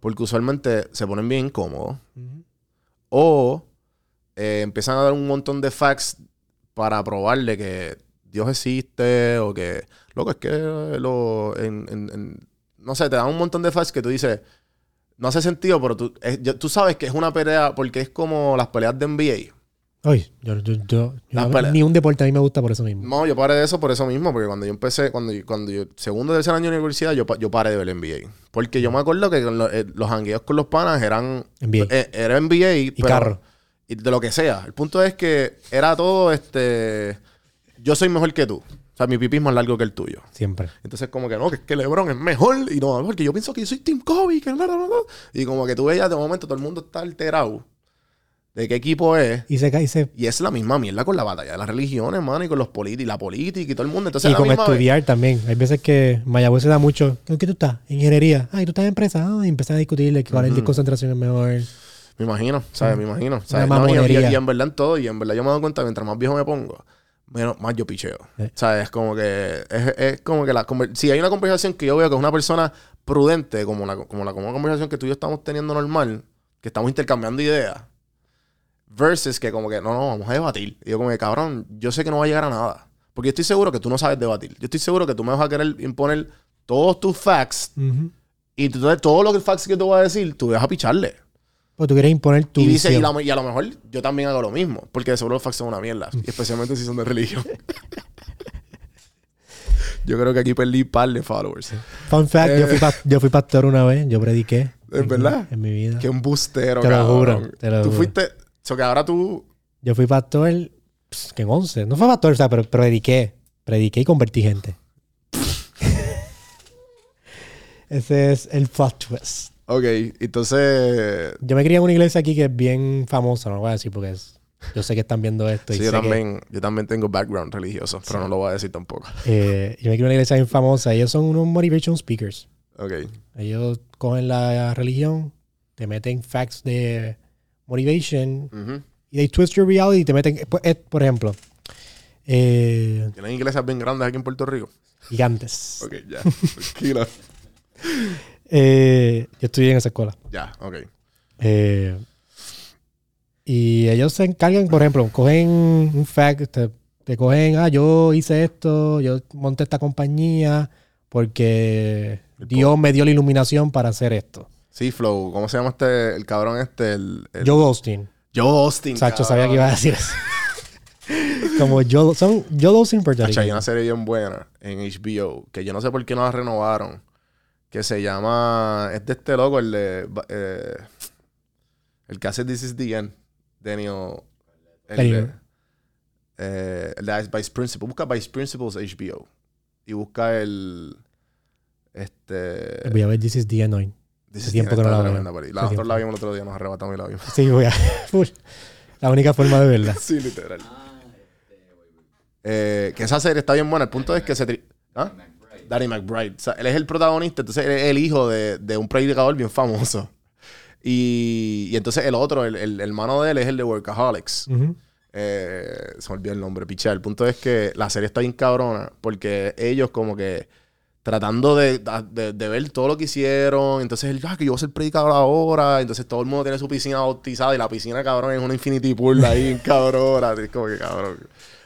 Porque usualmente se ponen bien incómodos. O eh, empiezan a dar un montón de facts para probarle que Dios existe o que... Loco, es que lo... en- en- en- no sé, te dan un montón de facts que tú dices... No hace sentido, pero tú, es- yo- tú sabes que es una pelea porque es como las peleas de NBA. Oye, yo, yo, yo- yo- Las peleas. ni un deporte a mí me gusta por eso mismo. No, yo paré de eso por eso mismo, porque cuando yo empecé, cuando yo, cuando yo, segundo o tercer año de universidad, yo, yo paré de ver NBA. Porque yo me acuerdo que eh, los hangueos con los panas eran NBA. eh, era NBA y carro. Y de lo que sea. El punto es que era todo este. Yo soy mejor que tú. O sea, mi pipí es más largo que el tuyo. Siempre. Entonces, como que no, que es que LeBron es mejor. Y no, porque yo pienso que yo soy Team Kobe. Que bla. Y como que tú veías de momento, todo el mundo está alterado de qué equipo es. Y se y se... Y es la misma mierda con la batalla de las religiones, mano, y con los políticos, y la política y todo el mundo. Entonces, Y con misma vez- estudiar también. Hay veces que Mayagüez se da mucho. ¿Con qué tú estás? Ingeniería. Ah, ¿y tú estás en empresa? Ah, y empiezan a discutirle que cuál es la concentración es mejor. Me imagino, ¿sabes? Me imagino. ¿sabes? No, y- y, en verdad en todo, y en verdad yo me doy cuenta, mientras más viejo me pongo, menos, más yo picheo. Eh. ¿Sabes? Es como que, es, es como que la si hay una conversación que yo veo que es una persona prudente, como la, como la como una conversación que tú y yo estamos teniendo normal, que estamos intercambiando ideas, versus que como que, no, no, vamos a debatir. Y yo como que, cabrón, yo sé que no va a llegar a nada. Porque yo estoy seguro que tú no sabes debatir. Yo estoy seguro que tú me vas a querer imponer todos tus facts Ujú. y tú, entonces todos los facts que te voy a decir, tú vas a picharle. Pues tú quieres imponer tu Y, dice, y, visión. la- y a lo mejor yo también hago lo mismo, porque de seguro los facts son una mierda, y especialmente si son de religión. yo creo que aquí perdí par de followers. Fun fact, yo, Eh. fui yo fui pastor una vez. Yo prediqué. ¿Es en- verdad? En mi vida. Qué embustero, Te lo cabrón. juro, te lo tú juro. fuiste, so que ahora tú, Yo fui pastor que en 11. No fue pastor, o sea, pero prediqué. Prediqué y convertí gente. Ese es el plot twist. ok, entonces, Yo me crié en una iglesia aquí que es bien famosa, no lo voy a decir porque es- yo sé que están viendo esto. y sí, yo que- también, yo también tengo background religioso, pero no lo voy a decir tampoco. eh, yo me crié en una iglesia bien famosa. Ellos son unos motivation speakers. Ok, Ellos cogen la religión, te meten facts de motivation y they twist your reality y te meten, pues, eh, por ejemplo, eh, ¿Tienen iglesias bien grandes aquí en Puerto Rico? gigantes. Ok, ya, tranquilo. Eh, yo estudié en esa escuela. ya, ok. Eh, y ellos se encargan, por ejemplo, cogen un fact, te, te cogen, ah, yo hice esto, yo monté esta compañía porque Dios me dio la iluminación para hacer esto. Sí, Flow, ¿cómo se llama este, el cabrón este? El, el- Joe Austin. Joe Austin. Sacho, cabrón. sabía que iba a decir eso. Como Joe, son Joe Austin Hacho, hay una serie bien buena en HBO que yo no sé por qué no la renovaron. Que se llama. Es de este loco, el de. eh, el que hace This is the End. Daniel. El de, eh, el de Vice Principal. Busca Vice Principals HBO. Y busca el. Este. Voy a ver This is the End hoy. Hace tiempo que no la veo. nosotros la vimos el otro día, nos arrebatamos y la vimos. Sí, voy a. La única forma de verla. Sí, literal. Eh, que esa serie está bien buena. El punto es que se... tri- ¿Ah? Danny McBride. O sea, él es el protagonista, entonces él es el hijo de, de un predicador bien famoso. Y, y entonces el otro, el, el hermano de él, es el de Workaholics. Eh, se me olvidó el nombre, pichar. El punto es que la serie está bien cabrona porque ellos como que tratando de, de- de ver todo lo que hicieron. Entonces él, ah, que yo voy a ser predicador ahora. Entonces todo el mundo tiene su piscina bautizada y la piscina, cabrón, es una infinity pool ahí, en cabrona. Es como que cabrón.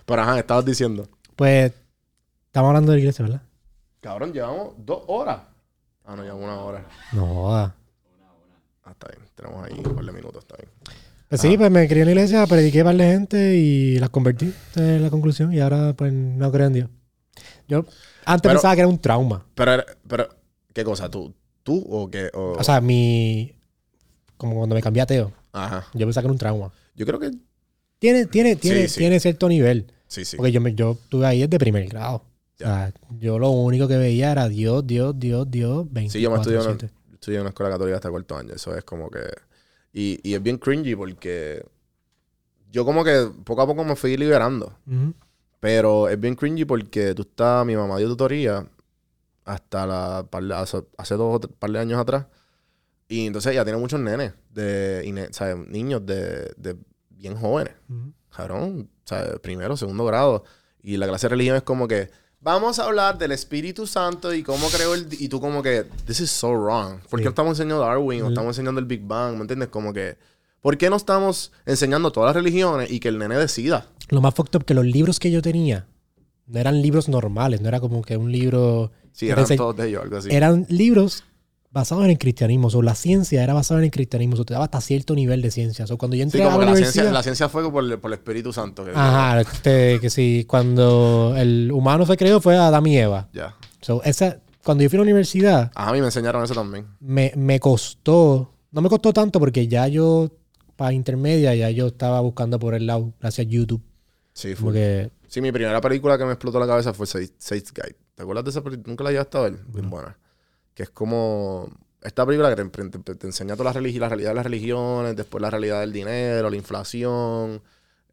Pero ajá, estabas diciendo. Pues, estamos hablando de la iglesia, ¿verdad? Cabrón, llevamos dos horas. Ah, no, llevamos una hora. No, joda. Ah, está bien. Tenemos ahí un par de minutos, está bien. Pues sí, pues me crié en la iglesia, prediqué para la gente y las convertí en la conclusión. Y ahora, pues, no creo en Dios. Yo antes Pero- pensaba que era un trauma. Pero, pero, ¿qué cosa? ¿Tú, tú o qué? O- O sea, mi. Como cuando me cambié a ateo. Ajá. Yo pensaba que era un trauma. Yo creo que Tiene, tiene, tiene, sí. tiene cierto nivel. sí, sí. Porque yo, me, yo estuve ahí desde primer grado. O sea, yo lo único que veía era Dios, Dios, Dios, Dios, 24 Sí, yo me estudié en, una, estudié en una escuela católica hasta cuarto año. Eso es como que. Y, y es bien cringy porque yo, como que poco a poco me fui liberando. Ujú. Pero es bien cringy porque tú estás. Mi mamá dio tutoría hasta la, hace, hace dos o par de años atrás. Y entonces ella tiene muchos nenes, de, y ne- ¿sabes? niños de, de bien jóvenes. O sea, primero, segundo grado. Y la clase de religión es como que, vamos a hablar del Espíritu Santo y cómo creó el... Y tú como que, this is so wrong. ¿Por qué Sí. estamos enseñando Darwin o estamos enseñando el Big Bang? ¿Me entiendes? Como que, ¿por qué no estamos enseñando todas las religiones y que el nene decida? Lo más fucked up que los libros que yo tenía no eran libros normales, no era como que un libro. Sí, eran todos de ellos, algo así. Eran libros basados en el cristianismo. O la ciencia era basada en el cristianismo. O te daba hasta cierto nivel de ciencia. O cuando yo Sí, entré a la como que la universidad. ciencia, la ciencia fue por el, por el Espíritu Santo. que- Ajá, este, que sí, cuando el humano se creó fue Adán y Eva. Ya. So, esa, cuando yo fui a la universidad, Ajá, a mí me enseñaron eso también. me, me costó, no me costó tanto porque ya yo, para intermedia, ya yo estaba buscando por el lado, gracias a YouTube. Sí, fue. que, Sí, mi primera película que me explotó la cabeza fue Six Guide. ¿Te acuerdas de esa película? Nunca la llegaste a ver. Bien buena. Que es como esta película que te, te- te enseña toda la, la realidad de las religiones, después la realidad del dinero, la inflación,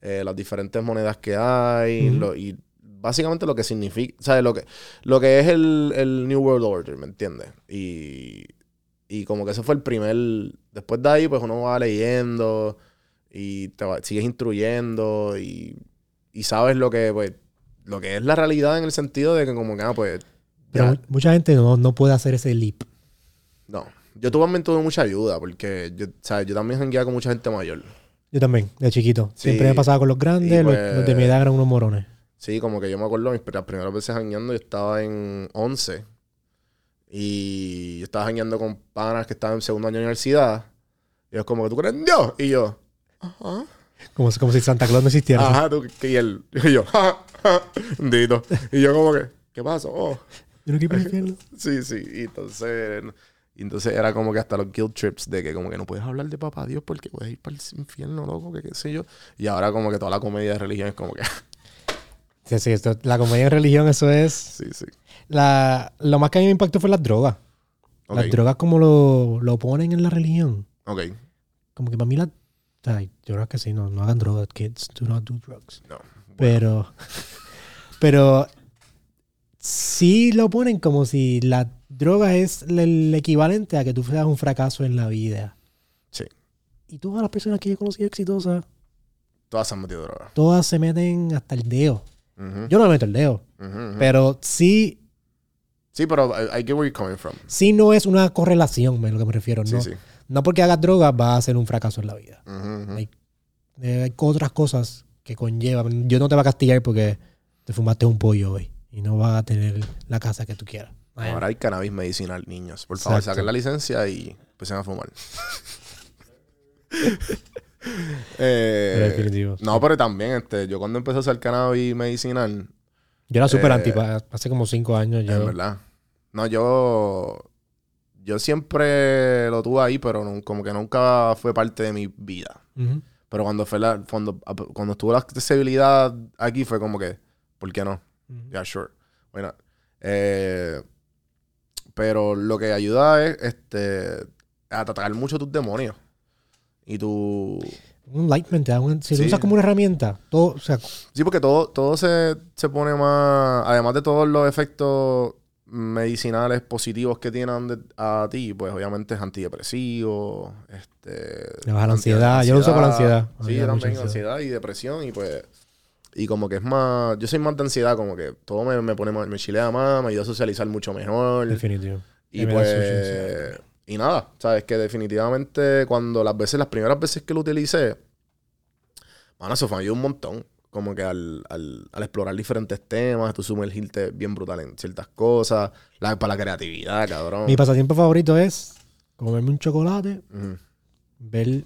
eh, las diferentes monedas que hay, lo- y básicamente lo que significa, ¿sabes? Lo que, lo que es el, el New World Order, ¿me entiendes? Y, y como que ese fue el primer... Después de ahí, pues uno va leyendo y te va- sigues instruyendo y, y sabes lo que, pues, lo que es la realidad en el sentido de que como que, ah, pues... pero ya. mucha gente no, no puede hacer ese leap. No. Yo tuve, tuve mucha ayuda porque yo, ¿sabes? yo también jangueaba con mucha gente mayor. Yo también, de chiquito. Sí. Siempre me pasaba con los grandes, los, pues- los de mi edad eran unos morones. Sí, como que yo me acuerdo mis las primeras veces jangueando, yo estaba en 11 y yo estaba jangueando con panas que estaban en segundo año de universidad. Y es como que tú crees en Dios. Y yo, ajá. Como, si- como si Santa Claus no existiera. Ajá, tú, que- y él, y yo, ja, ja, bendito. Y yo como que, ¿qué pasó? Oh. Yo no quiero infierno. Sí, sí. Y entonces, y entonces era como que hasta los guilt trips de que como que no puedes hablar de papá Dios porque puedes ir para el infierno, loco, que qué sé yo. Y ahora como que toda la comedia de religión es como que, Sí, sí, esto- la comedia en religión, eso es. sí, sí. La, lo más que a mí me impactó fue las drogas. Las drogas como lo, lo ponen en la religión. ok. Como que para mí la... Ay, yo creo que sí, no, no hagan drogas, kids. Do not do drugs. No. Pero... Pero... Sí lo ponen como si la droga es el, equivalente a que tú seas un fracaso en la vida. Sí. Y todas las personas que yo he conocido exitosas, Todas se han metido droga. todas se meten hasta el dedo. Ujú, Yo no me meto el dedo. ujú, ujú. Pero sí, Sí, pero I, I get where you're coming from. sí no es una correlación, a lo que me refiero. Sí, no, sí. No porque hagas drogas vas a ser un fracaso en la vida. Hay- Eh, hay otras cosas que conllevan. Yo no te va a castigar porque te fumaste un pollo hoy y no vas a tener la casa que tú quieras. Ahora hay cannabis medicinal, niños. Por favor, Exacto. saquen la licencia y empiecen a fumar. Eh, Pero. No, pero también, este, yo cuando empecé a usar cannabis medicinal, Yo era súper eh, anti. Hace como cinco años es yo. verdad. No, yo. Yo siempre lo tuve ahí, pero como que nunca fue parte de mi vida. Pero cuando fue la, cuando, cuando estuvo la accesibilidad aquí, fue como que, ¿por qué no? Yeah, sure. Why not? Eh, pero lo que ayuda es este a atacar mucho tus demonios. Y tu. Un enlightenment, un- si lo Sí. usas como una herramienta, todo, o sea, Sí, porque todo, todo se, se pone más. Además de todos los efectos medicinales positivos que tienen de- a ti, pues obviamente es antidepresivo. Este, Le baja la ansiedad. Yo lo uso con la ansiedad. Sí, yo también, ansiedad. y depresión. Y pues. Y como que es más. Yo soy más de ansiedad, como que todo me, me pone más. Me chilea más, me ayuda a socializar mucho mejor. definitivo. Y Me pues. Y nada, sabes que definitivamente cuando las veces, las primeras veces que lo utilicé, mano, eso fue un montón. Como que al, al, al explorar diferentes temas, tú sumergirte bien brutal en ciertas cosas, la, para la creatividad, cabrón. Mi pasatiempo favorito es comerme un chocolate, ver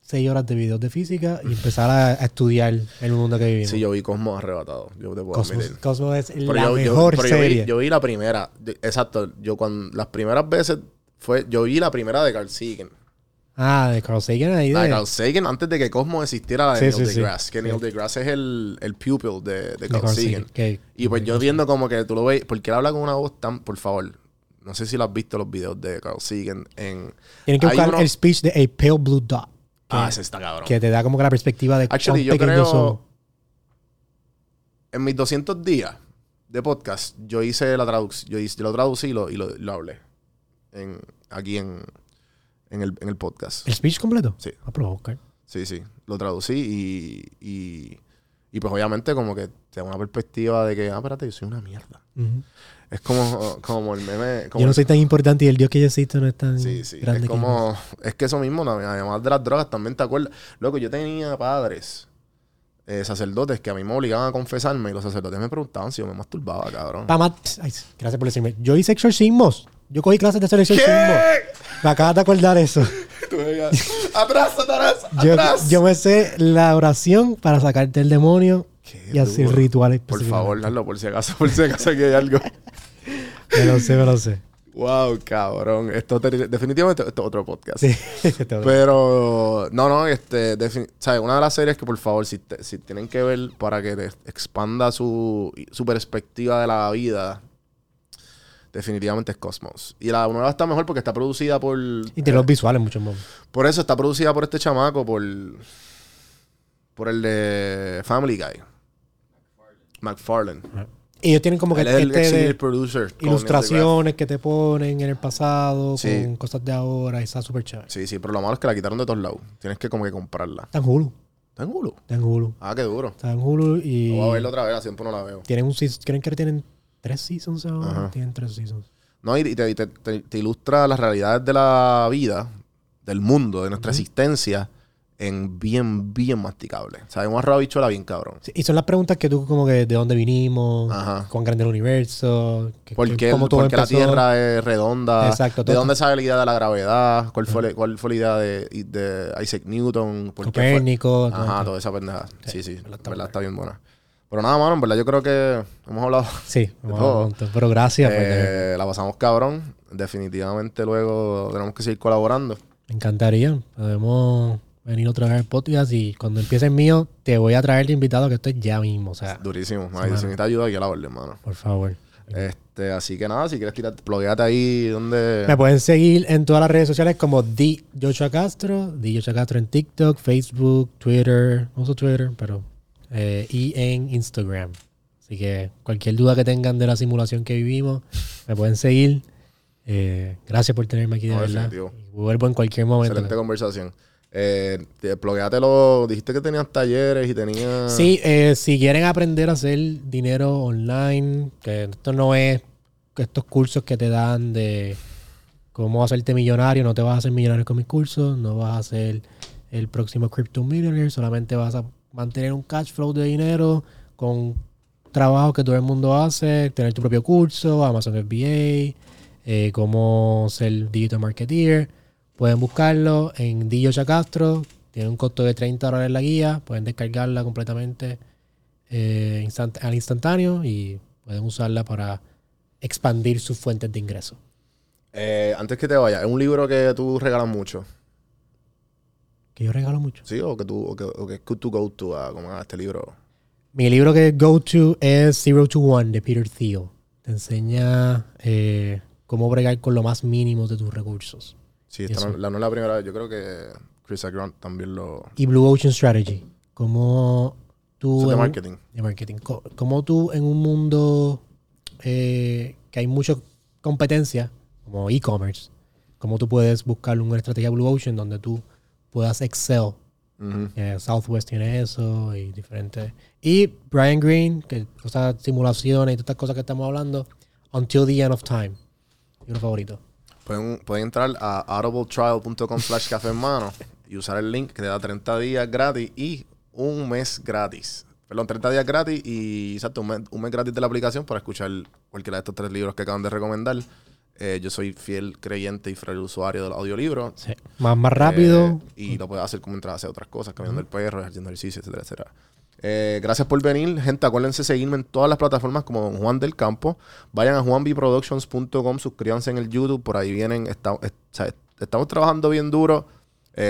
seis horas de videos de física y empezar a, a estudiar el mundo que vivimos. Sí, yo vi Cosmos arrebatado. Yo te puedo Cosmos. Cosmos es Pero la yo- yo- mejor pero yo vi- serie. Yo vi, la primera. Yo- Exacto. Yo cuando las primeras veces fue. Yo vi la primera de Carl Sagan. Ah, de Carl Sagan ahí. La de De, Carl Sagan antes de que Cosmos existiera la de Sí, Neil sí, sí. deGrasse. Que. Neil deGrasse es el, el pupil de, de de Carl Carl Sagan. Sagan, que- Y pues yo viendo como que tú lo ves, porque él habla con una voz tan, por favor, no sé si lo has visto los videos de Carl Sagan en... Tienen que buscar uno- el speech de A Pale Blue Dot. Que, Ah, ese está cabrón. que te da como que la perspectiva de Actually, yo creo, son. en mis 200 días de podcast, yo hice la traducción, yo, hice- yo lo traducí y lo, y lo, lo hablé en, aquí en, en, el, en el podcast. ¿El speech completo? Sí. Ah, pero buscar. Sí, sí, lo traducí y, y, y pues obviamente como que te da una perspectiva de que, ah, espérate, yo soy una mierda. Ujú. Es como, como el meme... Como Yo no soy tan importante y el Dios que yo existo no es tan Sí, sí. grande Es que como. Es que eso mismo, además de las drogas, también te acuerdas. Loco, yo tenía padres, eh, sacerdotes, que a mí me obligaban a confesarme y los sacerdotes me preguntaban si yo me masturbaba, cabrón. Pa' mat- Ay, gracias por decirme. Yo hice exorcismos. Yo cogí clases de exorcismos. Me acabas de acordar eso. ¡Atrás, atrás! Yo, ¡Atrás! yo me sé la oración para sacarte el demonio Qué y hacer duro. rituales. Por favor, hazlo por si acaso, por si acaso aquí hay algo. Me lo sé, me lo sé. wow, cabrón. Esto te- definitivamente esto es otro podcast. Sí. Pero, no, no, este, ¿sabes? Una de las series que por favor, si, te- si tienen que ver para que te expanda su, su perspectiva de la vida, definitivamente es Cosmos. Y la nueva está mejor porque está producida por... y tiene los visuales mucho más. Por eso está producida por este chamaco, por... Por el de Family Guy. McFarlane. Y ellos tienen como que el este executive producer. ilustraciones que te ponen en el pasado Sí. con cosas de ahora y está súper chévere. Sí, sí, pero lo malo es que la quitaron de todos lados. Tienes que como que comprarla. Está en Hulu. ¿Está en Hulu? Está en Hulu. Ah, qué duro. Está en Hulu y Voy a verla otra vez, hace tiempo no la veo. tienen un creen que tienen tres seasons ahora. Tienen tres seasons. No, y, te, te- te- te ilustra las realidades de la vida, del mundo, de nuestra existencia, en bien, bien masticable. O sea, un arroz bichola bien cabrón. Sí, y son las preguntas que tú como que de dónde vinimos, Ajá. cuán grande es el universo, que- ¿Por qué, cómo todo por qué la. Tierra es redonda? Exacto, ¿De dónde sale la idea de la gravedad? ¿Cuál fue, la- cuál fue la idea de, de Isaac Newton? ¿Por qué fue- Copérnico. todo Ajá, toda esa pendeja. Sí, sí, está verdad está bien buena. Pero nada, mano, en verdad yo creo que hemos hablado. Sí, todo. punto. Pero gracias. pues, porque Eh, la pasamos cabrón. Definitivamente luego tenemos que seguir colaborando. me encantaría. Podemos venir otra vez al podcast y cuando empiece el mío te voy a traer de invitado que estoy ya mismo. O sea, Durísimo. Ay, si necesitas ayuda, aquí a la orden, hermano. por favor. Este, así que nada, si quieres tirar, ahí donde. Me pueden seguir en todas las redes sociales como The Joshua Castro, The Joshua Castro en TikTok, Facebook, Twitter, no uso Twitter, pero eh, y en Instagram. Así que cualquier duda que tengan de la simulación que vivimos, me pueden seguir. Eh, gracias por tenerme aquí de No, verdad. Y vuelvo en cualquier momento. Excelente conversación. Eh, pluguéatelo. Dijiste que tenías talleres y tenías. Sí, eh, si quieren aprender a hacer dinero online, que esto no es estos cursos que te dan de cómo hacerte millonario, no te vas a hacer millonario con mis cursos, no vas a ser el próximo Crypto Millionaire, solamente vas a mantener un cash flow de dinero con trabajo que todo el mundo hace, tener tu propio curso, Amazon FBA, eh, cómo ser digital marketeer. Pueden buscarlo en Dillo Castro. Tiene un costo de 30 dólares la guía. Pueden descargarla completamente eh, al instantáneo y pueden usarla para expandir sus fuentes de ingreso. Eh, antes que te vayas, es un libro que tú regalas mucho. Que yo regalo mucho. ¿Sí? O que tú, o que, o que es good to go to a como a este libro. Mi libro que go to es Zero to One de Peter Thiel. Te enseña eh, cómo bregar con lo más mínimo de tus recursos. Sí, esta no, la, no es la primera vez. Yo creo que Chris Grant también lo. Y Blue Ocean Strategy. Cómo tú... Es de un- marketing. de marketing. Como tú en un mundo eh, que hay mucha competencia, como e-commerce, como tú puedes buscar una estrategia Blue Ocean donde tú puedas excel. Eh, Southwest tiene eso y diferentes. Y Brian Green, que cosas simulaciones y todas estas cosas que estamos hablando, Until the End of Time. Mi favorito. Pueden, pueden entrar a audibletrial.com slash café en mano y usar el link que te da 30 días gratis y un mes gratis. Perdón, 30 días gratis y exacto, un mes, un mes gratis de la aplicación para escuchar cualquiera de estos tres libros que acaban de recomendar. Eh, yo soy fiel creyente y fiel usuario del audiolibro. Sí. Más, más rápido. Eh, y lo puedes hacer como mientras hacer otras cosas, caminando el perro, haciendo ejercicio, etcétera, etcétera. Eh, gracias por venir, gente. Acuérdense de seguirme en todas las plataformas como Don Juan del Campo. Vayan a juanbproductions.com, suscríbanse en el YouTube, por ahí vienen. está- estamos trabajando bien duro,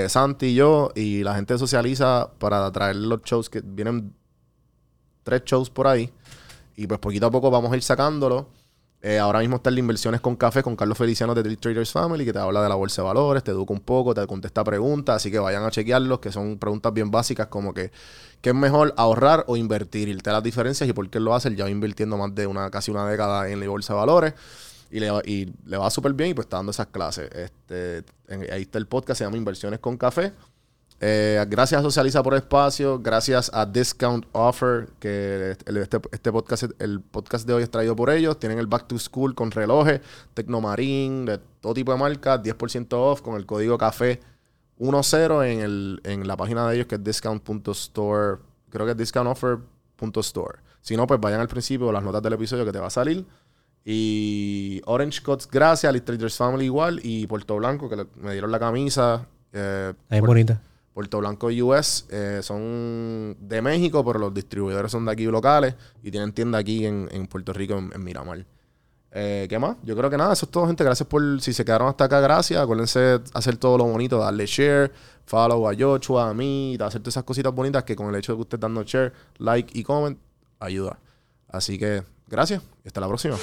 Santi y yo, y la gente socializa para traer los shows que vienen tres shows por ahí. Y pues poquito a poco vamos a ir sacándolo. Eh, ahora mismo está en la inversiones con café con Carlos Feliciano de Trade Traders Family, que te habla de la bolsa de valores, te educa un poco, te contesta preguntas, así que vayan a chequearlos, que son preguntas bien básicas como que ¿qué es mejor ahorrar o invertir? Y da las diferencias y por qué lo hace. Ya invirtiendo más de una casi una década en la bolsa de valores y le va, y le va súper bien y pues está dando esas clases. Este, ahí está el podcast, se llama Inversiones con Café. Eh, gracias a Socializa por Espacio, gracias a Discount Offer, que el- este, este podcast, el podcast de hoy es traído por ellos. Tienen el Back to School con relojes, Tecnomarín, de todo tipo de marcas, 10% off con el código café 10 en, el, en la página de ellos que es discount.store, creo que es discountoffer.store. Si no, pues vayan al principio las notas del episodio que te va a salir. Y Orange Cuts, gracias, Liz Traders Family igual, y Puerto Blanco, que le- me dieron la camisa. eh, Es bonita. Puerto Blanco US eh, son de México, pero los distribuidores son de aquí locales y tienen tienda aquí en, en Puerto Rico, en, Miramar. Eh, ¿Qué más? Yo creo que nada, eso es todo, gente. Gracias por, si se quedaron hasta acá, gracias. Acuérdense de hacer todo lo bonito, darle share, follow a Yochua, a mí, hacer todas esas cositas bonitas que con el hecho de que usted dando share, like y comment, ayuda. Así que, gracias y hasta la próxima.